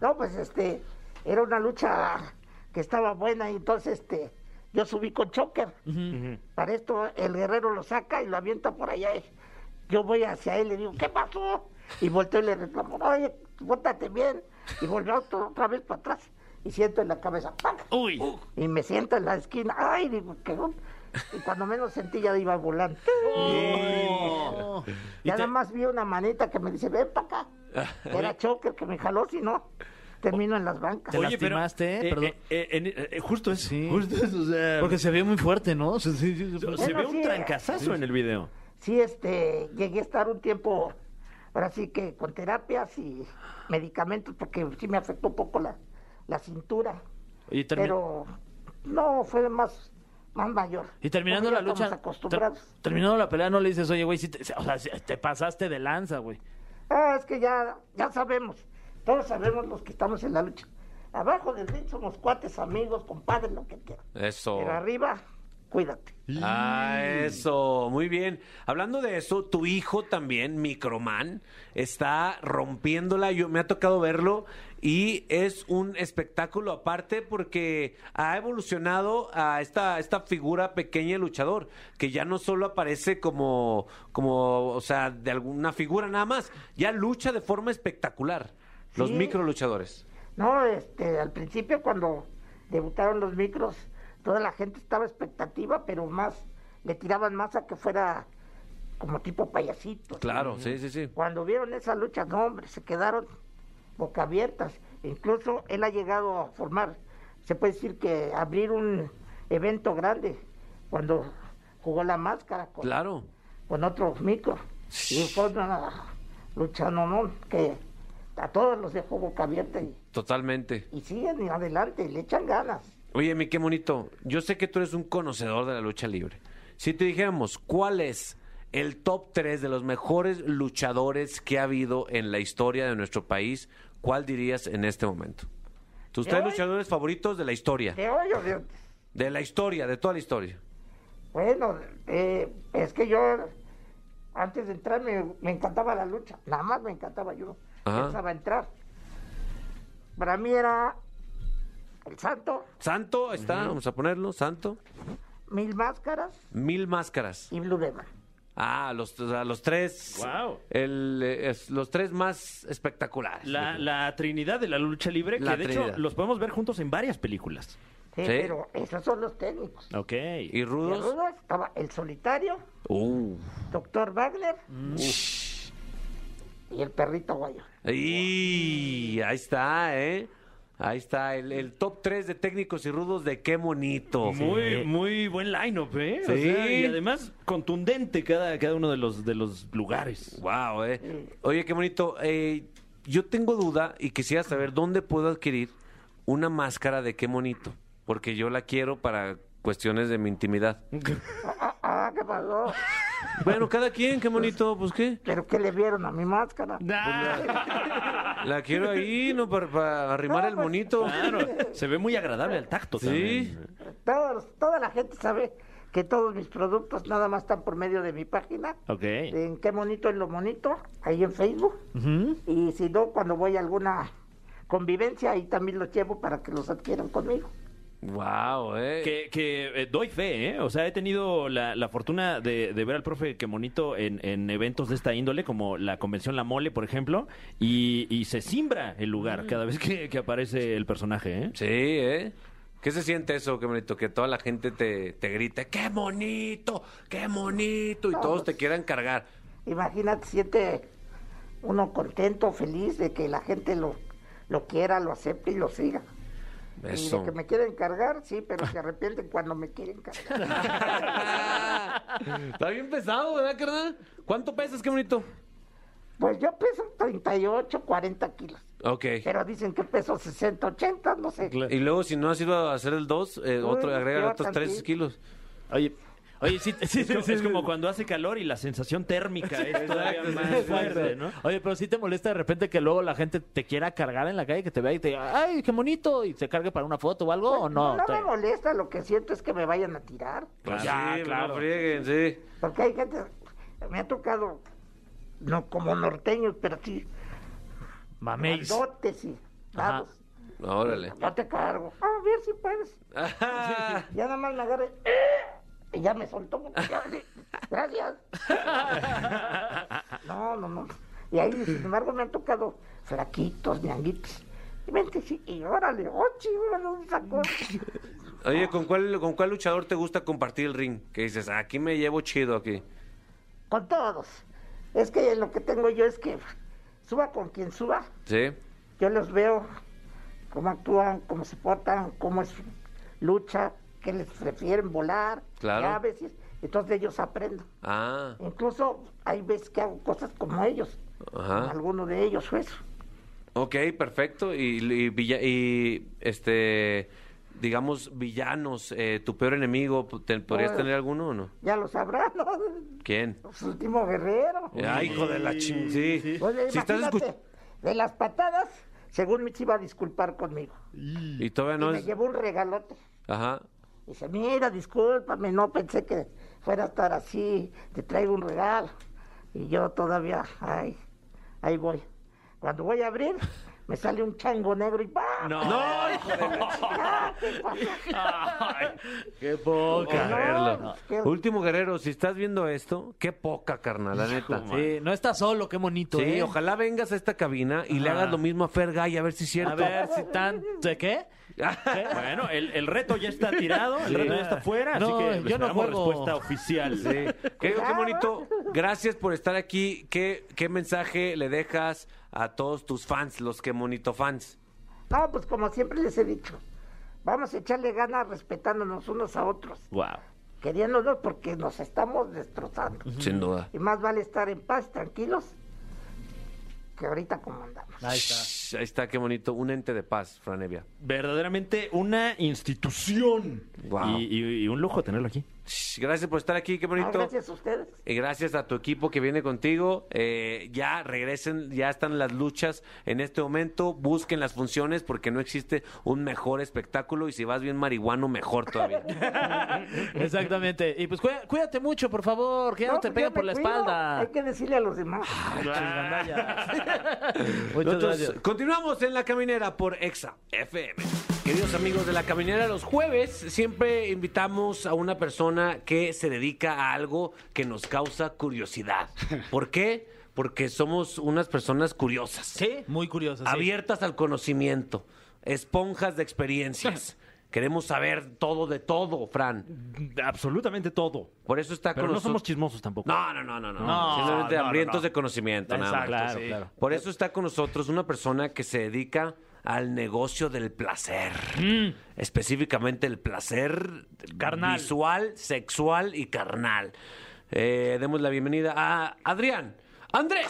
No, pues este, era una lucha que estaba buena y entonces este, yo subí con choker. Para esto el guerrero lo saca y lo avienta por allá. Yo voy hacia él y le digo, ¿qué pasó? Y volteo y le reclamo, oye, pórtate bien. Y volvió otra, otra vez para atrás y siento en la cabeza, ¡pac! Uy. Y me siento en la esquina, ¡ay! Digo, ¿qué? on-?" Y cuando menos sentí ya iba volando. Y Ya te- nada más vi una manita que me dice, ven para acá. Era choker que me jaló, si no, termino en las bancas. Te lastimaste, eh, perdón. eh, eh, eh, justo es, Sí. justo es, o sea, Porque se ve muy fuerte, ¿no? Se Bueno, ve un sí, trancazazo en el video. Sí, este, llegué a estar un tiempo, ahora sí que con terapias y medicamentos, porque sí me afectó un poco la, la cintura. Y, termi- Pero no, fue más, más mayor. y terminando la lucha, ter- terminando la pelea, no le dices, oye, güey, sí te, o sea, sí te pasaste de lanza, güey. Ah, es que ya, ya sabemos, todos sabemos los que estamos en la lucha. Abajo del ring somos cuates, amigos, compadres, lo que quieran. Eso. Pero arriba, cuídate. Ah, eso, muy bien. Hablando de eso, tu hijo también, Microman, está rompiéndola. Yo me ha tocado verlo y es un espectáculo aparte porque ha evolucionado a esta, esta figura pequeña de luchador, que ya no solo aparece como, como, o sea, de alguna figura nada más, ya lucha de forma espectacular. Los Sí. micro luchadores. No, este, al principio cuando debutaron los micros, toda la gente estaba expectativa, pero más, le tiraban más a que fuera como tipo payasito. Claro, sí, sí, sí. Cuando vieron esa lucha, no, hombre, se quedaron boca abiertas. Incluso él ha llegado a formar, se puede decir que abrir un evento grande cuando jugó la máscara con, Claro. con otros micros. Y fue una lucha no, no, que a todos los dejó boca abierta y, Totalmente. y siguen adelante, le echan ganas. Oye, mi qué bonito. Yo sé que tú eres un conocedor de la lucha libre. Si te dijéramos, ¿cuál es el top 3 de los mejores luchadores que ha habido en la historia de nuestro país? ¿Cuál dirías en este momento? Tus ¿De tres hoy? luchadores favoritos de la historia. ¿De hoy o de? De la historia, de toda la historia. Bueno, eh, es que yo antes de entrar me, me encantaba la lucha, nada más me encantaba yo. Pensaba entrar. Para mí era el santo, Santo, ahí está, vamos a ponerlo, Santo. mil máscaras Mil máscaras. y Blue Demon. Ah, los, o sea, los tres. Wow. el, eh, es- los tres más espectaculares. La, la trinidad de la lucha libre, La que de trinidad. hecho los podemos ver juntos en varias películas. Sí, Sí. pero esos son los técnicos. Ok. ¿Y Y rudos? rudos estaba el solitario, Uh. doctor Wagner y el perrito guayo. Y ahí está, ¿eh? Ahí está, el, el top 3 de técnicos y rudos de qué bonito. Muy, muy buen line-up, ¿eh? O Sí. sea, y además contundente cada, cada uno de los, de los lugares. Wow, ¿eh? Oye, qué bonito. Eh, yo tengo duda y quisiera saber dónde puedo adquirir una máscara de qué bonito. Porque yo la quiero para cuestiones de mi intimidad. Ah, ah, ¿qué pasó? Bueno, cada quien, qué bonito, pues qué. ¿Pero qué le vieron a mi máscara? La quiero ahí, ¿no? Para, para arrimar No, el pues, monito. Claro, se ve muy agradable al tacto Sí. también. Todos- toda la gente sabe que todos mis productos nada más están por medio de mi página. Ok. En qué monito es lo bonito, ahí en Facebook. Y si no, cuando voy a alguna convivencia, ahí también los llevo para que los adquieran conmigo. Wow, ¿eh? Que, que, eh, doy fe, ¿eh? O sea, he tenido la, la fortuna de, de ver al profe Quemonito en, en eventos de esta índole, como la convención La Mole, por ejemplo, y, y se simbra el lugar cada vez que, que aparece el personaje, ¿eh? Sí, ¿eh? ¿Qué se siente eso, qué bonito? Que toda la gente te, te grite, ¡qué bonito! ¡Qué bonito! Y todos te quieran cargar. Imagínate, siente uno contento, feliz de que la gente lo, lo quiera, lo acepte y lo siga. Y Eso. de que me quieren cargar, sí, pero se arrepienten cuando me quieren cargar. Está bien pesado, ¿verdad, carnal? ¿Cuánto pesas, qué bonito? Pues yo peso 38, 40 kilos. Ok. Pero dicen que peso 60, 80, no sé. Y luego, si no has ido a hacer el 2, otro, Uy, agrega otros 3 tantito. kilos. Oye, Oye, sí, sí, Es, como, sí, es sí. como cuando hace calor y la sensación térmica es todavía más fuerte, ¿no? Oye, pero sí te molesta de repente que luego la gente te quiera cargar en la calle, que te vea y te diga, ay, qué bonito, y se cargue para una foto o algo, o no. No Te- me molesta, lo que siento es que me vayan a tirar. Pues Ya, sí, claro. no frieguen, sí. Porque hay gente, me ha tocado, no como norteños, pero sí, Maméis. grandotes y dados. Órale. Yo te cargo. A ver si puedes. Ajá. Ya nada más me agarré. Y ya me soltó. Ya, Gracias. No, no, no. Y ahí, sin embargo, me han tocado flaquitos, ñanguitos. Y vente, sí, y órale, ochi, órale, un sacón. Oye, ¿con cuál, ¿con cuál luchador te gusta compartir el ring? Que dices, "Ah, aquí me llevo chido aquí. Con todos. Es que lo que tengo yo es que suba con quien suba. ¿Sí? Yo los veo cómo actúan, cómo se portan, cómo es lucha, qué les prefieren volar. Claro. Ya a veces, entonces de ellos aprendo. Ah, Incluso hay veces que hago cosas como ellos, Ajá. alguno de ellos o eso. ok, perfecto. Y, y, villa- y, este, digamos, villanos, eh, tu peor enemigo, ¿te- ¿podrías Pues- tener alguno o no? Ya lo sabrán, ¿no? ¿Quién? Su último guerrero. Ay, hijo de la ching... Sí. Oye, Si estás de las patadas, según me se iba a disculpar conmigo. Y todavía y no me es... llevó un regalote. Ajá. Dice, mira, discúlpame, no pensé que fuera a estar así, te traigo un regalo. Y yo todavía, ay, ahí voy. Cuando voy a abrir, me sale un chango negro y ¡pam! No, hijo de la Ah, ¿qué poca. No, verlo. qué- Último guerrero, si estás viendo esto, qué poca, carnal, la neta. Sí, no estás solo, qué bonito, Sí, ¿eh? ojalá vengas a esta cabina y le hagas lo mismo a Fergay a ver si es cierto. A ver si tan... ¿De qué? Bueno, el, el reto ya está tirado, el Sí. reto ya está fuera, así que yo no esperamos juego. respuesta oficial. Sí. Qué, qué bonito. Gracias por estar aquí. ¿Qué, ¿Qué mensaje le dejas a todos tus fans, los que monito fans? No, pues como siempre les he dicho, vamos a echarle ganas respetándonos unos a otros, Wow. queriéndonos porque nos estamos destrozando. Sin duda. Y más vale estar en paz, tranquilos, que ahorita como andamos. Ahí está. Ahí está, qué bonito. Un ente de paz, Franevia. Verdaderamente una institución. Wow. Y, y- y un lujo tenerlo aquí. Gracias por estar aquí, qué Ah, bonito. gracias a ustedes. Y gracias a tu equipo que viene contigo. Eh, ya regresen, ya están las luchas en este momento. Busquen las funciones porque no existe un mejor espectáculo. Y si vas bien marihuano, mejor todavía. Exactamente. Y pues cuídate mucho, por favor, que ya no, te pues peguen por la cuido, espalda. Hay que decirle a los demás. Muchas Nosotros gracias. continuamos en La Caminera por Exa FM. Queridos amigos de La Caminera, los jueves siempre invitamos a una persona que se dedica a algo que nos causa curiosidad. ¿Por qué? Porque somos unas personas curiosas, Sí, muy curioso. sí. abiertas al conocimiento, esponjas de experiencias. Queremos saber todo de todo, Fran. Absolutamente todo. Por eso está Pero con no somos nosotros. chismosos tampoco. No, no, no, no, no. No, Simplemente no, no, hambrientos no. de conocimiento, nada más. Exacto, Claro, sí. claro. Por eso está con nosotros una persona que se dedica al negocio del placer. Específicamente el placer Carnal. visual, sexual y carnal. Eh, demos la bienvenida a Adrián. Andrés.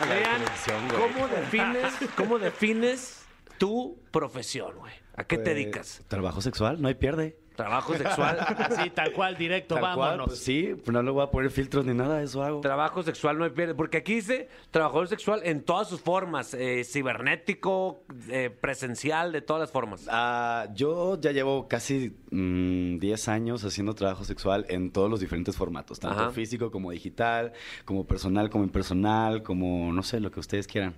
Adrián, ¿cómo defines, ¿cómo defines tu profesión, güey? ¿A qué te Pues, dedicas? Trabajo sexual, no hay pierde. ¿Trabajo sexual? Así, tal cual, directo, Tal cual, pues sí, pues no le voy a poner filtros ni nada, eso hago. Trabajo sexual no hay pierde. Porque aquí dice trabajador sexual en todas sus formas. eh, cibernético, eh, presencial, de todas las formas. Ah, yo ya llevo casi mm, 10 años haciendo trabajo sexual en todos los diferentes formatos, tanto Ajá. físico como digital, como personal, como impersonal, como no sé, lo que ustedes quieran.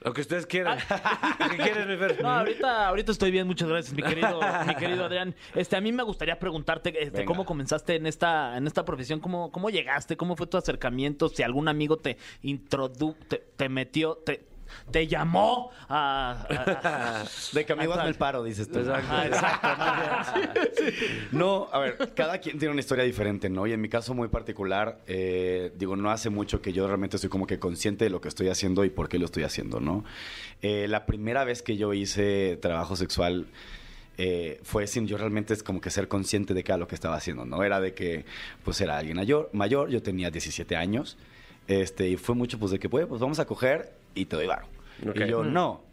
Lo que ustedes quieran. ¿Qué quieres, mi Fer? No, ahorita, ahorita estoy bien, muchas gracias, mi querido, mi querido Adrián. Este, a mí me gustaría preguntarte este, Venga. cómo comenzaste en esta, en esta profesión, cómo, cómo llegaste, cómo fue tu acercamiento, si algún amigo te introdujo, te, te metió, te, te llamó a, a- a- De que amigo el paro, dices tú. Ah, exacto. No, a ver, cada quien tiene una historia diferente, ¿no? Y en mi caso muy particular, eh, digo, no hace mucho que yo realmente estoy como que consciente de lo que estoy haciendo y por qué lo estoy haciendo, ¿no? Eh, la primera vez que yo hice trabajo sexual eh, fue sin yo realmente es como que ser consciente de era lo que estaba haciendo, ¿no? Era de que, pues era alguien mayor, mayor yo tenía 17 años, este, y fue mucho pues de que, pues, pues vamos a coger y te doy varo. Ok. Y yo, no.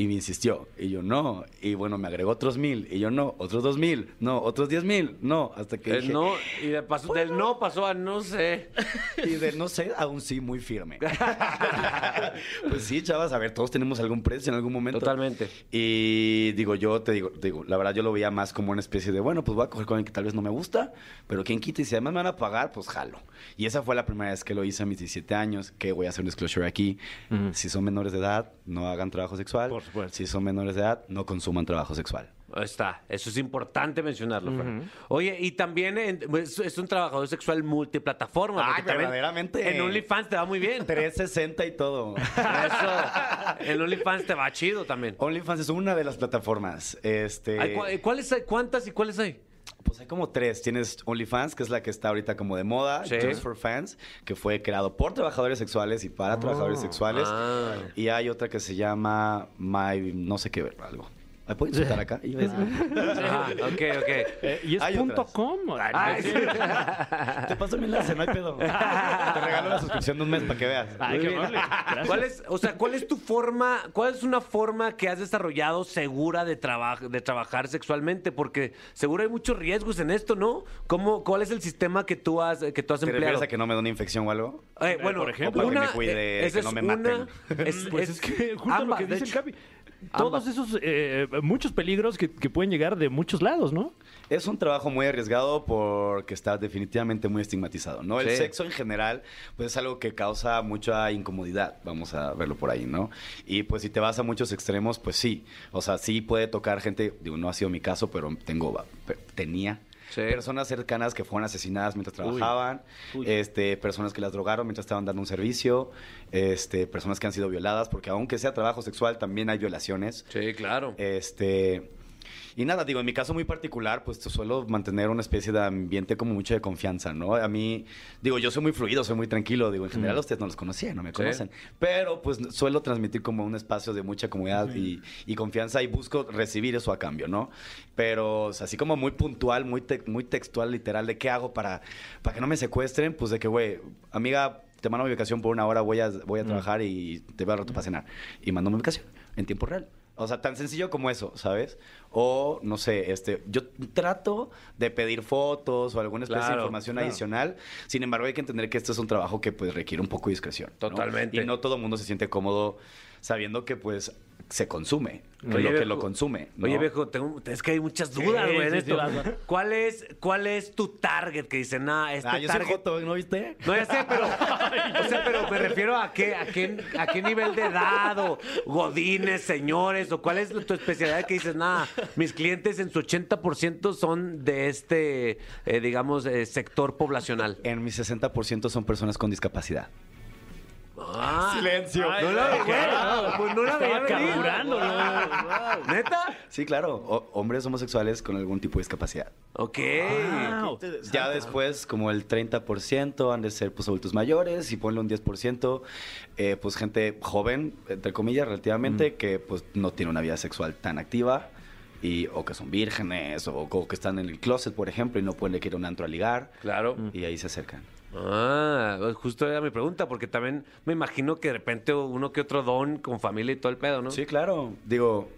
Y me insistió. Y yo, no. Y bueno, me agregó otros mil. Y yo, no. Otros dos mil. No. Otros diez mil. No. Hasta que El dije, no, y de paso, del no pasó a no sé. Y de no sé, aún sí, muy firme. pues sí, chavas, a ver, todos tenemos algún precio en algún momento. Totalmente. Y digo, yo te digo, te digo, la verdad yo lo veía más como una especie de, bueno, pues voy a coger con alguien que tal vez no me gusta, pero quien quita y si además me van a pagar, pues jalo. Y esa fue la primera vez que lo hice a mis 17 años, que voy a hacer un disclosure aquí. Si son menores de edad, no hagan trabajo sexual. Por supuesto. Si son menores de edad, no consuman trabajo sexual. Está, eso es importante mencionarlo, Fran. Oye, y también en- es, es un trabajador sexual multiplataforma. Ay, verdaderamente. En OnlyFans te va muy bien. 360 y todo. Eso, en OnlyFans te va chido también. OnlyFans es una de las plataformas. Este... Cua- ¿Cuáles hay? ¿Cuántas y cuáles hay? Pues hay como tres. Tienes OnlyFans, que es la que está ahorita como de moda. Sí. Just for Fans, que fue creado por trabajadores sexuales y para trabajadores sexuales. Ah. Y hay otra que se llama My... no sé qué, algo. ¿Me puedo insultar acá? Iba a decir. Ajá, ok, ok. Eh, ¿Y es Hay punto otras. com? Ay, Ay, sí. Te paso mi enlace, no hay pedo. Te regalo la suscripción de un mes para que veas. Ay, qué bien. amable. Gracias. ¿Cuál es, o sea, cuál es tu forma, cuál es una forma que has desarrollado segura de, traba- de trabajar sexualmente? Porque seguro hay muchos riesgos en esto, ¿no? ¿Cómo, ¿Cuál es el sistema que tú has, que tú has ¿Te empleado? a que no me dé una infección o algo? Eh, bueno, por ejemplo. O para que me cuide, eh, esa que no me una- maten. es- Pues es- es que justo lo ambas, que de dice el hecho. Capi. Todos esos, eh, muchos peligros que, que pueden llegar de muchos lados, ¿no? Es un trabajo muy arriesgado porque está definitivamente muy estigmatizado, ¿no? El sexo en general, pues es algo que causa mucha incomodidad, vamos a verlo por ahí, ¿no? Y pues si te vas a muchos extremos, pues sí. O sea, sí puede tocar gente, digo, no ha sido mi caso, pero tengo, tenía Sí. personas cercanas que fueron asesinadas mientras trabajaban, este, personas que las drogaron mientras estaban dando un servicio, este, personas que han sido violadas, porque aunque sea trabajo sexual, también hay violaciones. Sí, claro. Este. Y nada, digo, en mi caso muy particular, pues suelo mantener una especie de ambiente como mucho de confianza, ¿no? A mí, digo, yo soy muy fluido, soy muy tranquilo, digo, en general a ustedes no los conocía, no me conocen, pero pues suelo transmitir como un espacio de mucha comodidad y, y confianza y busco recibir eso a cambio, ¿no? Pero o sea, así como muy puntual, muy, te- muy textual, literal, de qué hago para, para que no me secuestren, pues de que, güey, amiga, te mando mi ubicación por una hora, voy a, voy a trabajar y te veo al rato para cenar. Y mando mi ubicación en tiempo real. O sea, tan sencillo como eso, ¿sabes? O, no sé, este, yo trato de pedir fotos o alguna especie de información claro. adicional. Sin embargo, hay que entender que esto es un trabajo que pues requiere un poco de discreción. ¿no? Totalmente. Y no todo el mundo se siente cómodo sabiendo que pues se consume, que Oye, lo que viejo, lo consume. ¿no? Oye, viejo, tengo- es que hay muchas dudas, Sí, güey, en sí, esto. sí. ¿Cuál es, ¿Cuál es tu target? Que dicen, nah, este Ah, yo soy target... joto, ¿no viste? No, ya sé, pero, o sea, pero me refiero a qué, a qué, a qué nivel de edad, o godines, señores, o cuál es tu especialidad que dices, nada, mis clientes en su 80% son de este, eh, digamos, eh, sector poblacional. En mi 60% son personas con discapacidad. Ah, Silencio. no la, güey, pues no la veía carburando, ¿no? ¿Neta? Sí, claro. O- hombres homosexuales con algún tipo de discapacidad. Ok. Wow. Ya después, como el 30% han de ser pues adultos mayores y ponle un 10%, eh, pues gente joven, entre comillas, relativamente, que pues no tiene una vida sexual tan activa. Y, o que son vírgenes, o, o que están en el closet, por ejemplo, y no pueden ir a un antro a ligar. Claro. Y ahí se acercan. Ah, pues justo era mi pregunta, porque también me imagino que de repente uno que otro don con familia y todo el pedo, ¿no? Sí, claro. Digo,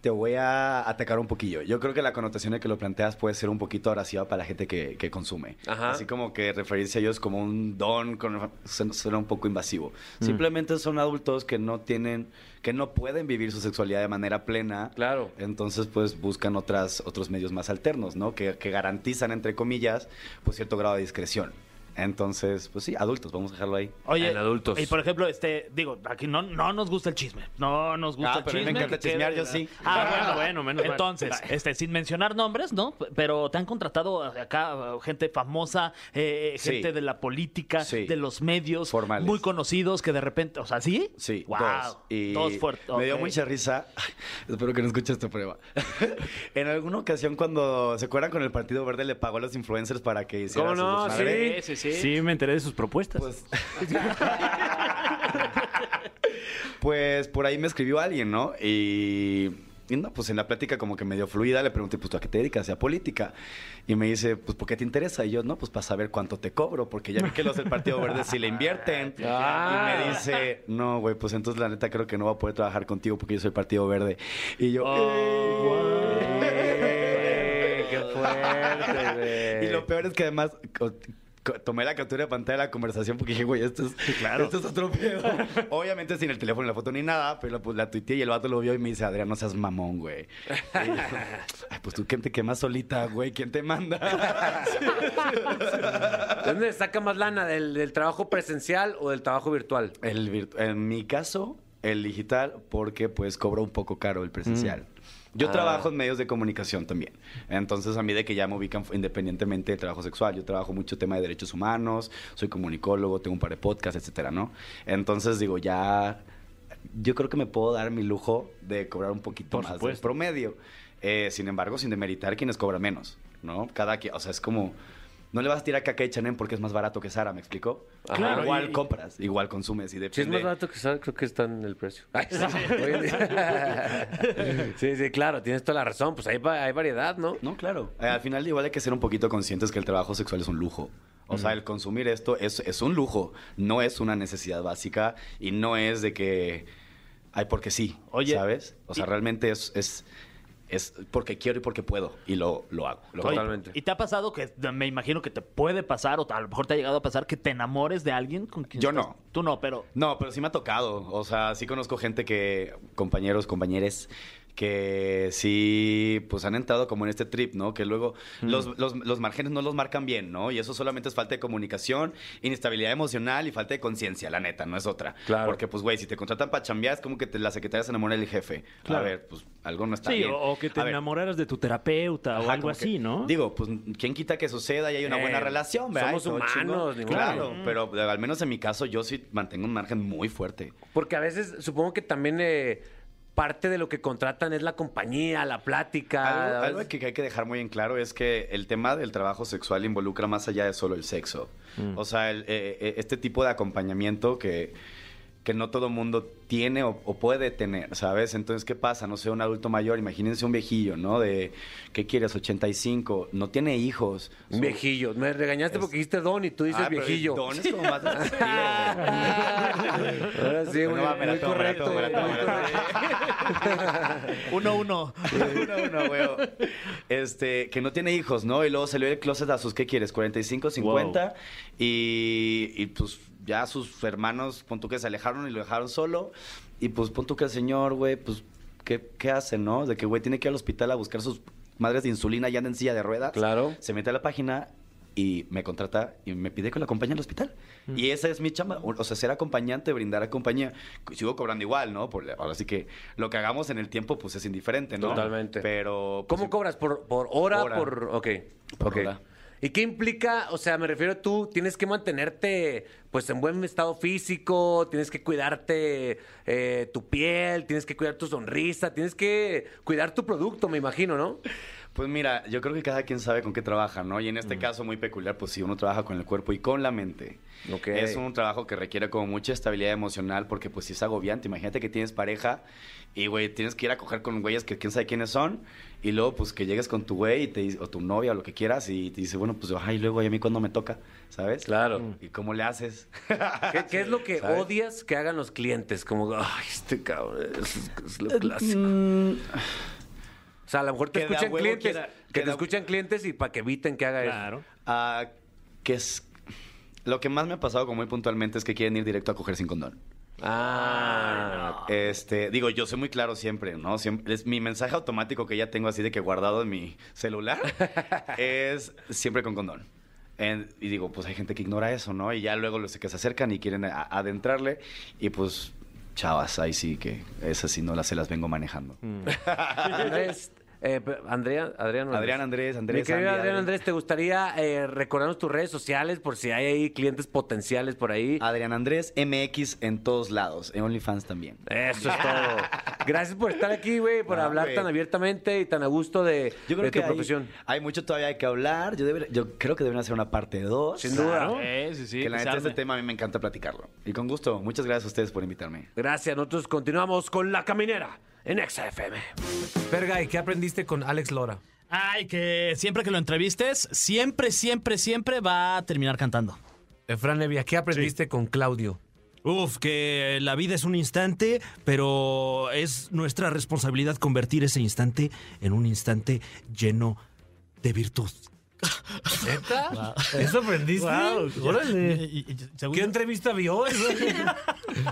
te voy a atacar un poquillo. Yo creo que la connotación de que lo planteas puede ser un poquito abrasiva para la gente que, que consume. Ajá. Así como que referirse a ellos como un don con- suena un poco invasivo. Simplemente son adultos que no tienen, que no pueden vivir su sexualidad de manera plena. Claro. Entonces, pues buscan otras, otros medios más alternos, ¿no? Que, que garantizan, entre comillas, pues cierto grado de discreción. Entonces, pues sí, adultos, vamos a dejarlo ahí. Oye, En adultos. Y por ejemplo, este, digo, aquí no, no nos gusta el chisme. No nos gusta Ah, el pero a mí chisme. me encanta quede- chismear, yo sí. Ah, Ah, bueno, bueno, menos mal. Entonces, este, sin mencionar nombres, ¿no? Pero te han contratado acá gente famosa, eh, Sí. gente de la política, Sí. de los medios, Formales. muy conocidos que de repente, o sea, ¿sí? Sí, wow. dos. Y Dos fuertes. Me dio mucha risa. Espero que no escuche esta prueba. en alguna ocasión, cuando se acuerdan con el Partido Verde, le pagó a los influencers para que hicieran ¿Cómo no? su desmadre. Sí, sí, sí. Sí, me enteré de sus propuestas. Pues, pues por ahí me escribió alguien, ¿no? Y y no, pues en la plática como que medio fluida le pregunté, pues ¿tú a qué te dedicas? ¿A política? Y me dice, pues ¿por qué te interesa? Y yo, no, pues para saber cuánto te cobro, porque ya vi que los del Partido Verde sí le invierten. Ah. Y me dice, no, güey, pues entonces la neta creo que no voy a poder trabajar contigo porque yo soy Partido Verde. Y yo, Eh, ¡Qué fuerte! Y lo peor es que además tomé la captura de pantalla de la conversación porque dije, güey, esto es, esto es otro pedo. Obviamente sin el teléfono, la foto ni nada, pero pues la tuiteé y el vato lo vio y me dice, Adrián, no seas mamón, güey. Yo, Ay, pues tú, ¿quién te quemas solita, güey? ¿Quién te manda? ¿De dónde saca más lana? ¿Del, del trabajo presencial o del trabajo virtual? El virtu- en mi caso, el digital, porque pues cobra un poco caro el presencial. Yo Ah. trabajo en medios de comunicación también. Entonces, a mí de que ya me ubican independientemente del trabajo sexual. Yo trabajo mucho tema de derechos humanos, soy comunicólogo, tengo un par de podcasts, etcétera, ¿no? Entonces, digo, ya. Yo creo que me puedo dar mi lujo de cobrar un poquito Por más del supuesto. promedio. Eh, sin embargo, sin demeritar quienes cobran menos, ¿no? Cada quien, o sea, es como. No le vas a tirar caca a H&M porque es más barato que Sara, ¿me explicó? Claro, igual y- compras, igual consumes y Si es depende. más barato que sal, creo que está en el precio. Ay, sí. Sí, sí, claro, tienes toda la razón. Pues hay, hay variedad, ¿no? No, claro. Eh, al final igual hay que ser un poquito conscientes que el trabajo sexual es un lujo. O sea, el consumir esto es, es un lujo, no es una necesidad básica y no es de que hay porque sí, Oye, ¿sabes? O sea, realmente es, es, es porque quiero y porque puedo y lo, lo hago. lo hago. Totalmente. ¿Y te ha pasado que me imagino que te puede pasar o a lo mejor te ha llegado a pasar que te enamores de alguien con quien Yo estás? no. Tú no, pero No, pero sí me ha tocado. O sea, sí conozco gente que, compañeros, compañeres, que sí, pues han entrado como en este trip, ¿no? Que luego Mm. los, los, los márgenes no los marcan bien, ¿no? Y eso solamente es falta de comunicación, inestabilidad emocional y falta de conciencia, la neta, no es otra. Claro. Porque, pues, güey, si te contratan para chambear, es como que te- la secretaria se enamora del jefe. Claro. A ver, pues, algo no está Sí, bien. o, o que te A ver, enamoraras de tu terapeuta o algo que- así, ¿no? Digo, pues, ¿quién quita que suceda y hay una Eh, buena relación, ¿verdad? somos humanos, ni. Claro, pero eh, al menos en mi caso yo sí mantengo un margen muy fuerte. Porque a veces supongo que también eh, parte de lo que contratan es la compañía, la plática. Algo, algo que hay que dejar muy en claro es que el tema del trabajo sexual involucra más allá de solo el sexo. O sea, el- eh, eh, este tipo de acompañamiento que, que no todo mundo tiene o, o puede tener, ¿sabes? Entonces, ¿qué pasa? No sé, un adulto mayor, imagínense un viejillo, ¿no? De, ¿qué quieres? 85, no tiene hijos. Un Son- viejillo. Me regañaste porque dijiste don y tú dices Ah, pero viejillo. Don es como más. Ahora sí, Bueno, muy, correcto. uno uno. uno, uno, güey. Este, que no tiene hijos, ¿no? Y luego salió del closet a sus, ¿qué quieres? 45, 50. Y, y, pues ya sus hermanos, pon tú que se alejaron y lo dejaron solo. Y pues pon tú que el señor, güey, pues, ¿qué, qué hace, no? De que, güey, tiene que ir al hospital a buscar sus madres de insulina ya en silla de ruedas. Claro. Se mete a la página y me contrata y me pide que lo acompañe al hospital. Y esa es mi chamba. O sea, ser acompañante, brindar compañía. Sigo cobrando igual, ¿no? Por, ahora sí que lo que hagamos en el tiempo, pues es indiferente, ¿no? Totalmente. Pero. pues, ¿Cómo cobras? ¿Por, por hora? Hora. Por, ok. Por ok. hora. ¿Y qué implica? O sea, me refiero tú, tienes que mantenerte pues en buen estado físico, tienes que cuidarte eh, tu piel, tienes que cuidar tu sonrisa, tienes que cuidar tu producto, me imagino, ¿no? Pues mira, yo creo que cada quien sabe con qué trabaja, ¿no? Y en Mm. este caso muy peculiar, pues sí, uno trabaja con el cuerpo y con la mente. Ok. Es un trabajo que requiere como mucha estabilidad emocional porque pues sí es agobiante. Imagínate que tienes pareja y, güey, tienes que ir a coger con güeyes que quién sabe quiénes son y luego pues que llegues con tu güey y te dice- o tu novia o lo que quieras y te dice, bueno, pues ay, luego ¿y a mí cuando me toca, ¿sabes? Claro. ¿Y cómo le haces? ¿Qué, qué es lo que ¿Sabes? odias que hagan los clientes? Como, ay, este cabrón, es, es lo clásico. O sea, a lo mejor te Que escuchan clientes, quiera- que que te escuchan clientes y para que eviten que haga Claro. Ah, que es... Lo que más me ha pasado como muy puntualmente es que quieren ir directo a coger sin condón. eso. Ah, Este, digo, yo soy muy claro siempre, ¿no? Siempre, es mi mensaje automático que ya tengo así de que guardado en mi celular es siempre con condón. En- y digo, pues hay gente que ignora eso, ¿no? Y ya luego los que se acercan y quieren a- adentrarle y pues chavas, ahí sí que esas sí no las se las vengo manejando. Andrés, eh, Andrea, Adrián, o Adrián Andrés, Andrés, Mi querido Andy, Adrián Adri. Andrés, ¿te gustaría eh, recordarnos tus redes sociales por si hay ahí clientes potenciales por ahí? Adrián Andrés MX en todos lados, en OnlyFans también. Eso es todo. Gracias por estar aquí, güey, por No, hablar tan abiertamente y tan a gusto de, Yo creo de que tu hay, profesión. hay mucho todavía que hablar. Yo, deber- yo creo que deben hacer una parte 2. Sin duda. Eh, sí, sí. que la neta este tema a mí me encanta platicarlo. Y con gusto. Muchas gracias a ustedes por invitarme. Gracias, nosotros continuamos con La Caminera. En Exa FM. Fergay, ¿qué aprendiste con Alex Lora? Ay, que siempre que lo entrevistes, siempre, siempre, siempre va a terminar cantando. Fran Nevia, ¿qué aprendiste con Claudio? Uf, que la vida es un instante, pero es nuestra responsabilidad convertir ese instante en un instante lleno de virtud. ¿Neta? ¿Eso aprendiste? Órale. Y- y- y- según ¿Qué yo- entrevista vio hoy?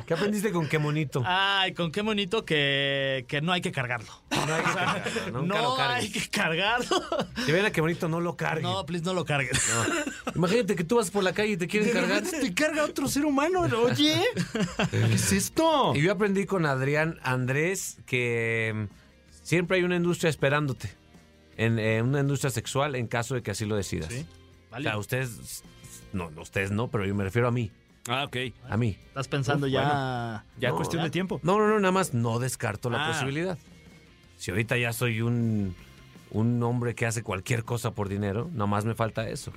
¿Qué aprendiste con qué monito? Ay, con qué bonito que, que no hay que cargarlo. No hay que cargarlo, nunca lo no cargues. hay que cargarlo. Si ven a qué bonito, no lo carguen. No, please, no lo cargues. Imagínate que tú vas por la calle y te quieren cargar. te carga otro ser humano, oye. ¿Qué es esto? Y yo aprendí con Adrián Andrés que mm, siempre hay una industria esperándote. En, en una industria sexual en caso de que así lo decidas. O sea, ustedes, no, no, ustedes no, pero yo me refiero a mí. Ah, ok. A mí. Estás pensando Uf, ya. Ya No, cuestión de tiempo. No, no, no, nada más no descarto la Ah. posibilidad. Si ahorita ya soy un, un hombre que hace cualquier cosa por dinero, nada más me falta eso.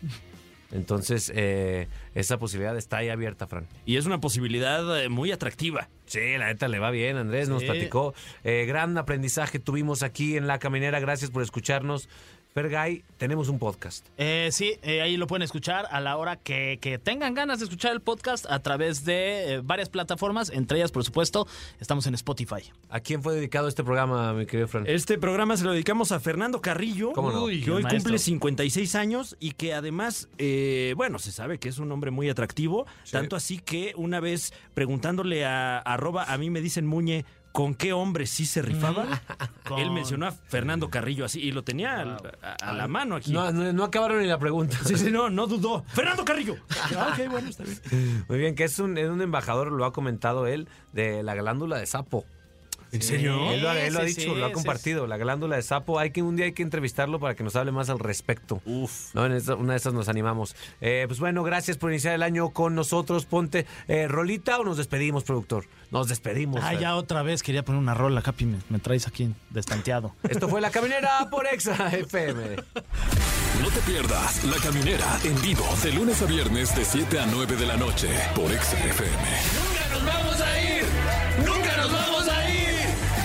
Entonces, eh, esa posibilidad está ahí abierta, Fran. Y es una posibilidad eh, muy atractiva. Sí, la neta le va bien, Andrés nos platicó. Eh, gran aprendizaje tuvimos aquí en La Caminera, gracias por escucharnos. Fergay, tenemos un podcast. Eh, sí, eh, ahí lo pueden escuchar a la hora que, que tengan ganas de escuchar el podcast a través de eh, varias plataformas, entre ellas, por supuesto, estamos en Spotify. ¿A quién fue dedicado este programa, mi querido Fran? Este programa se lo dedicamos a Fernando Carrillo, ¿Cómo no? Uy, que hoy maestro. cumple 56 años y que además, eh, bueno, se sabe que es un hombre muy atractivo, tanto así que una vez preguntándole a arroba, a mí me dicen Muñe, ¿con qué hombre sí se rifaba? Él Con- mencionó a Fernando Carrillo así y lo tenía a la mano aquí. No, no, no acabaron ni la pregunta. Sí, sí, no, no dudó. ¡Fernando Carrillo! Ah, ok, bueno, está bien. Muy bien, que es un, es un embajador, lo ha comentado él, de la glándula de sapo. ¿En serio? Él lo, ha- él lo ha sí, dicho, sí, lo ha sí, compartido. La glándula de sapo, hay que un día hay que entrevistarlo para que nos hable más al respecto. Uf. No, en esta- una de esas nos animamos. Eh, pues bueno, gracias por iniciar el año con nosotros. Ponte eh, rolita o nos despedimos, productor. Nos despedimos. Ah, ya otra vez quería poner una rola, Capi, me, me traes aquí destanteado. Esto fue La Caminera por Exa FM. No te pierdas La Caminera en vivo de lunes a viernes de 7 a 9 de la noche por Exa FM. ¡Nunca nos vamos a ir! ¡Nunca nos vamos a ir!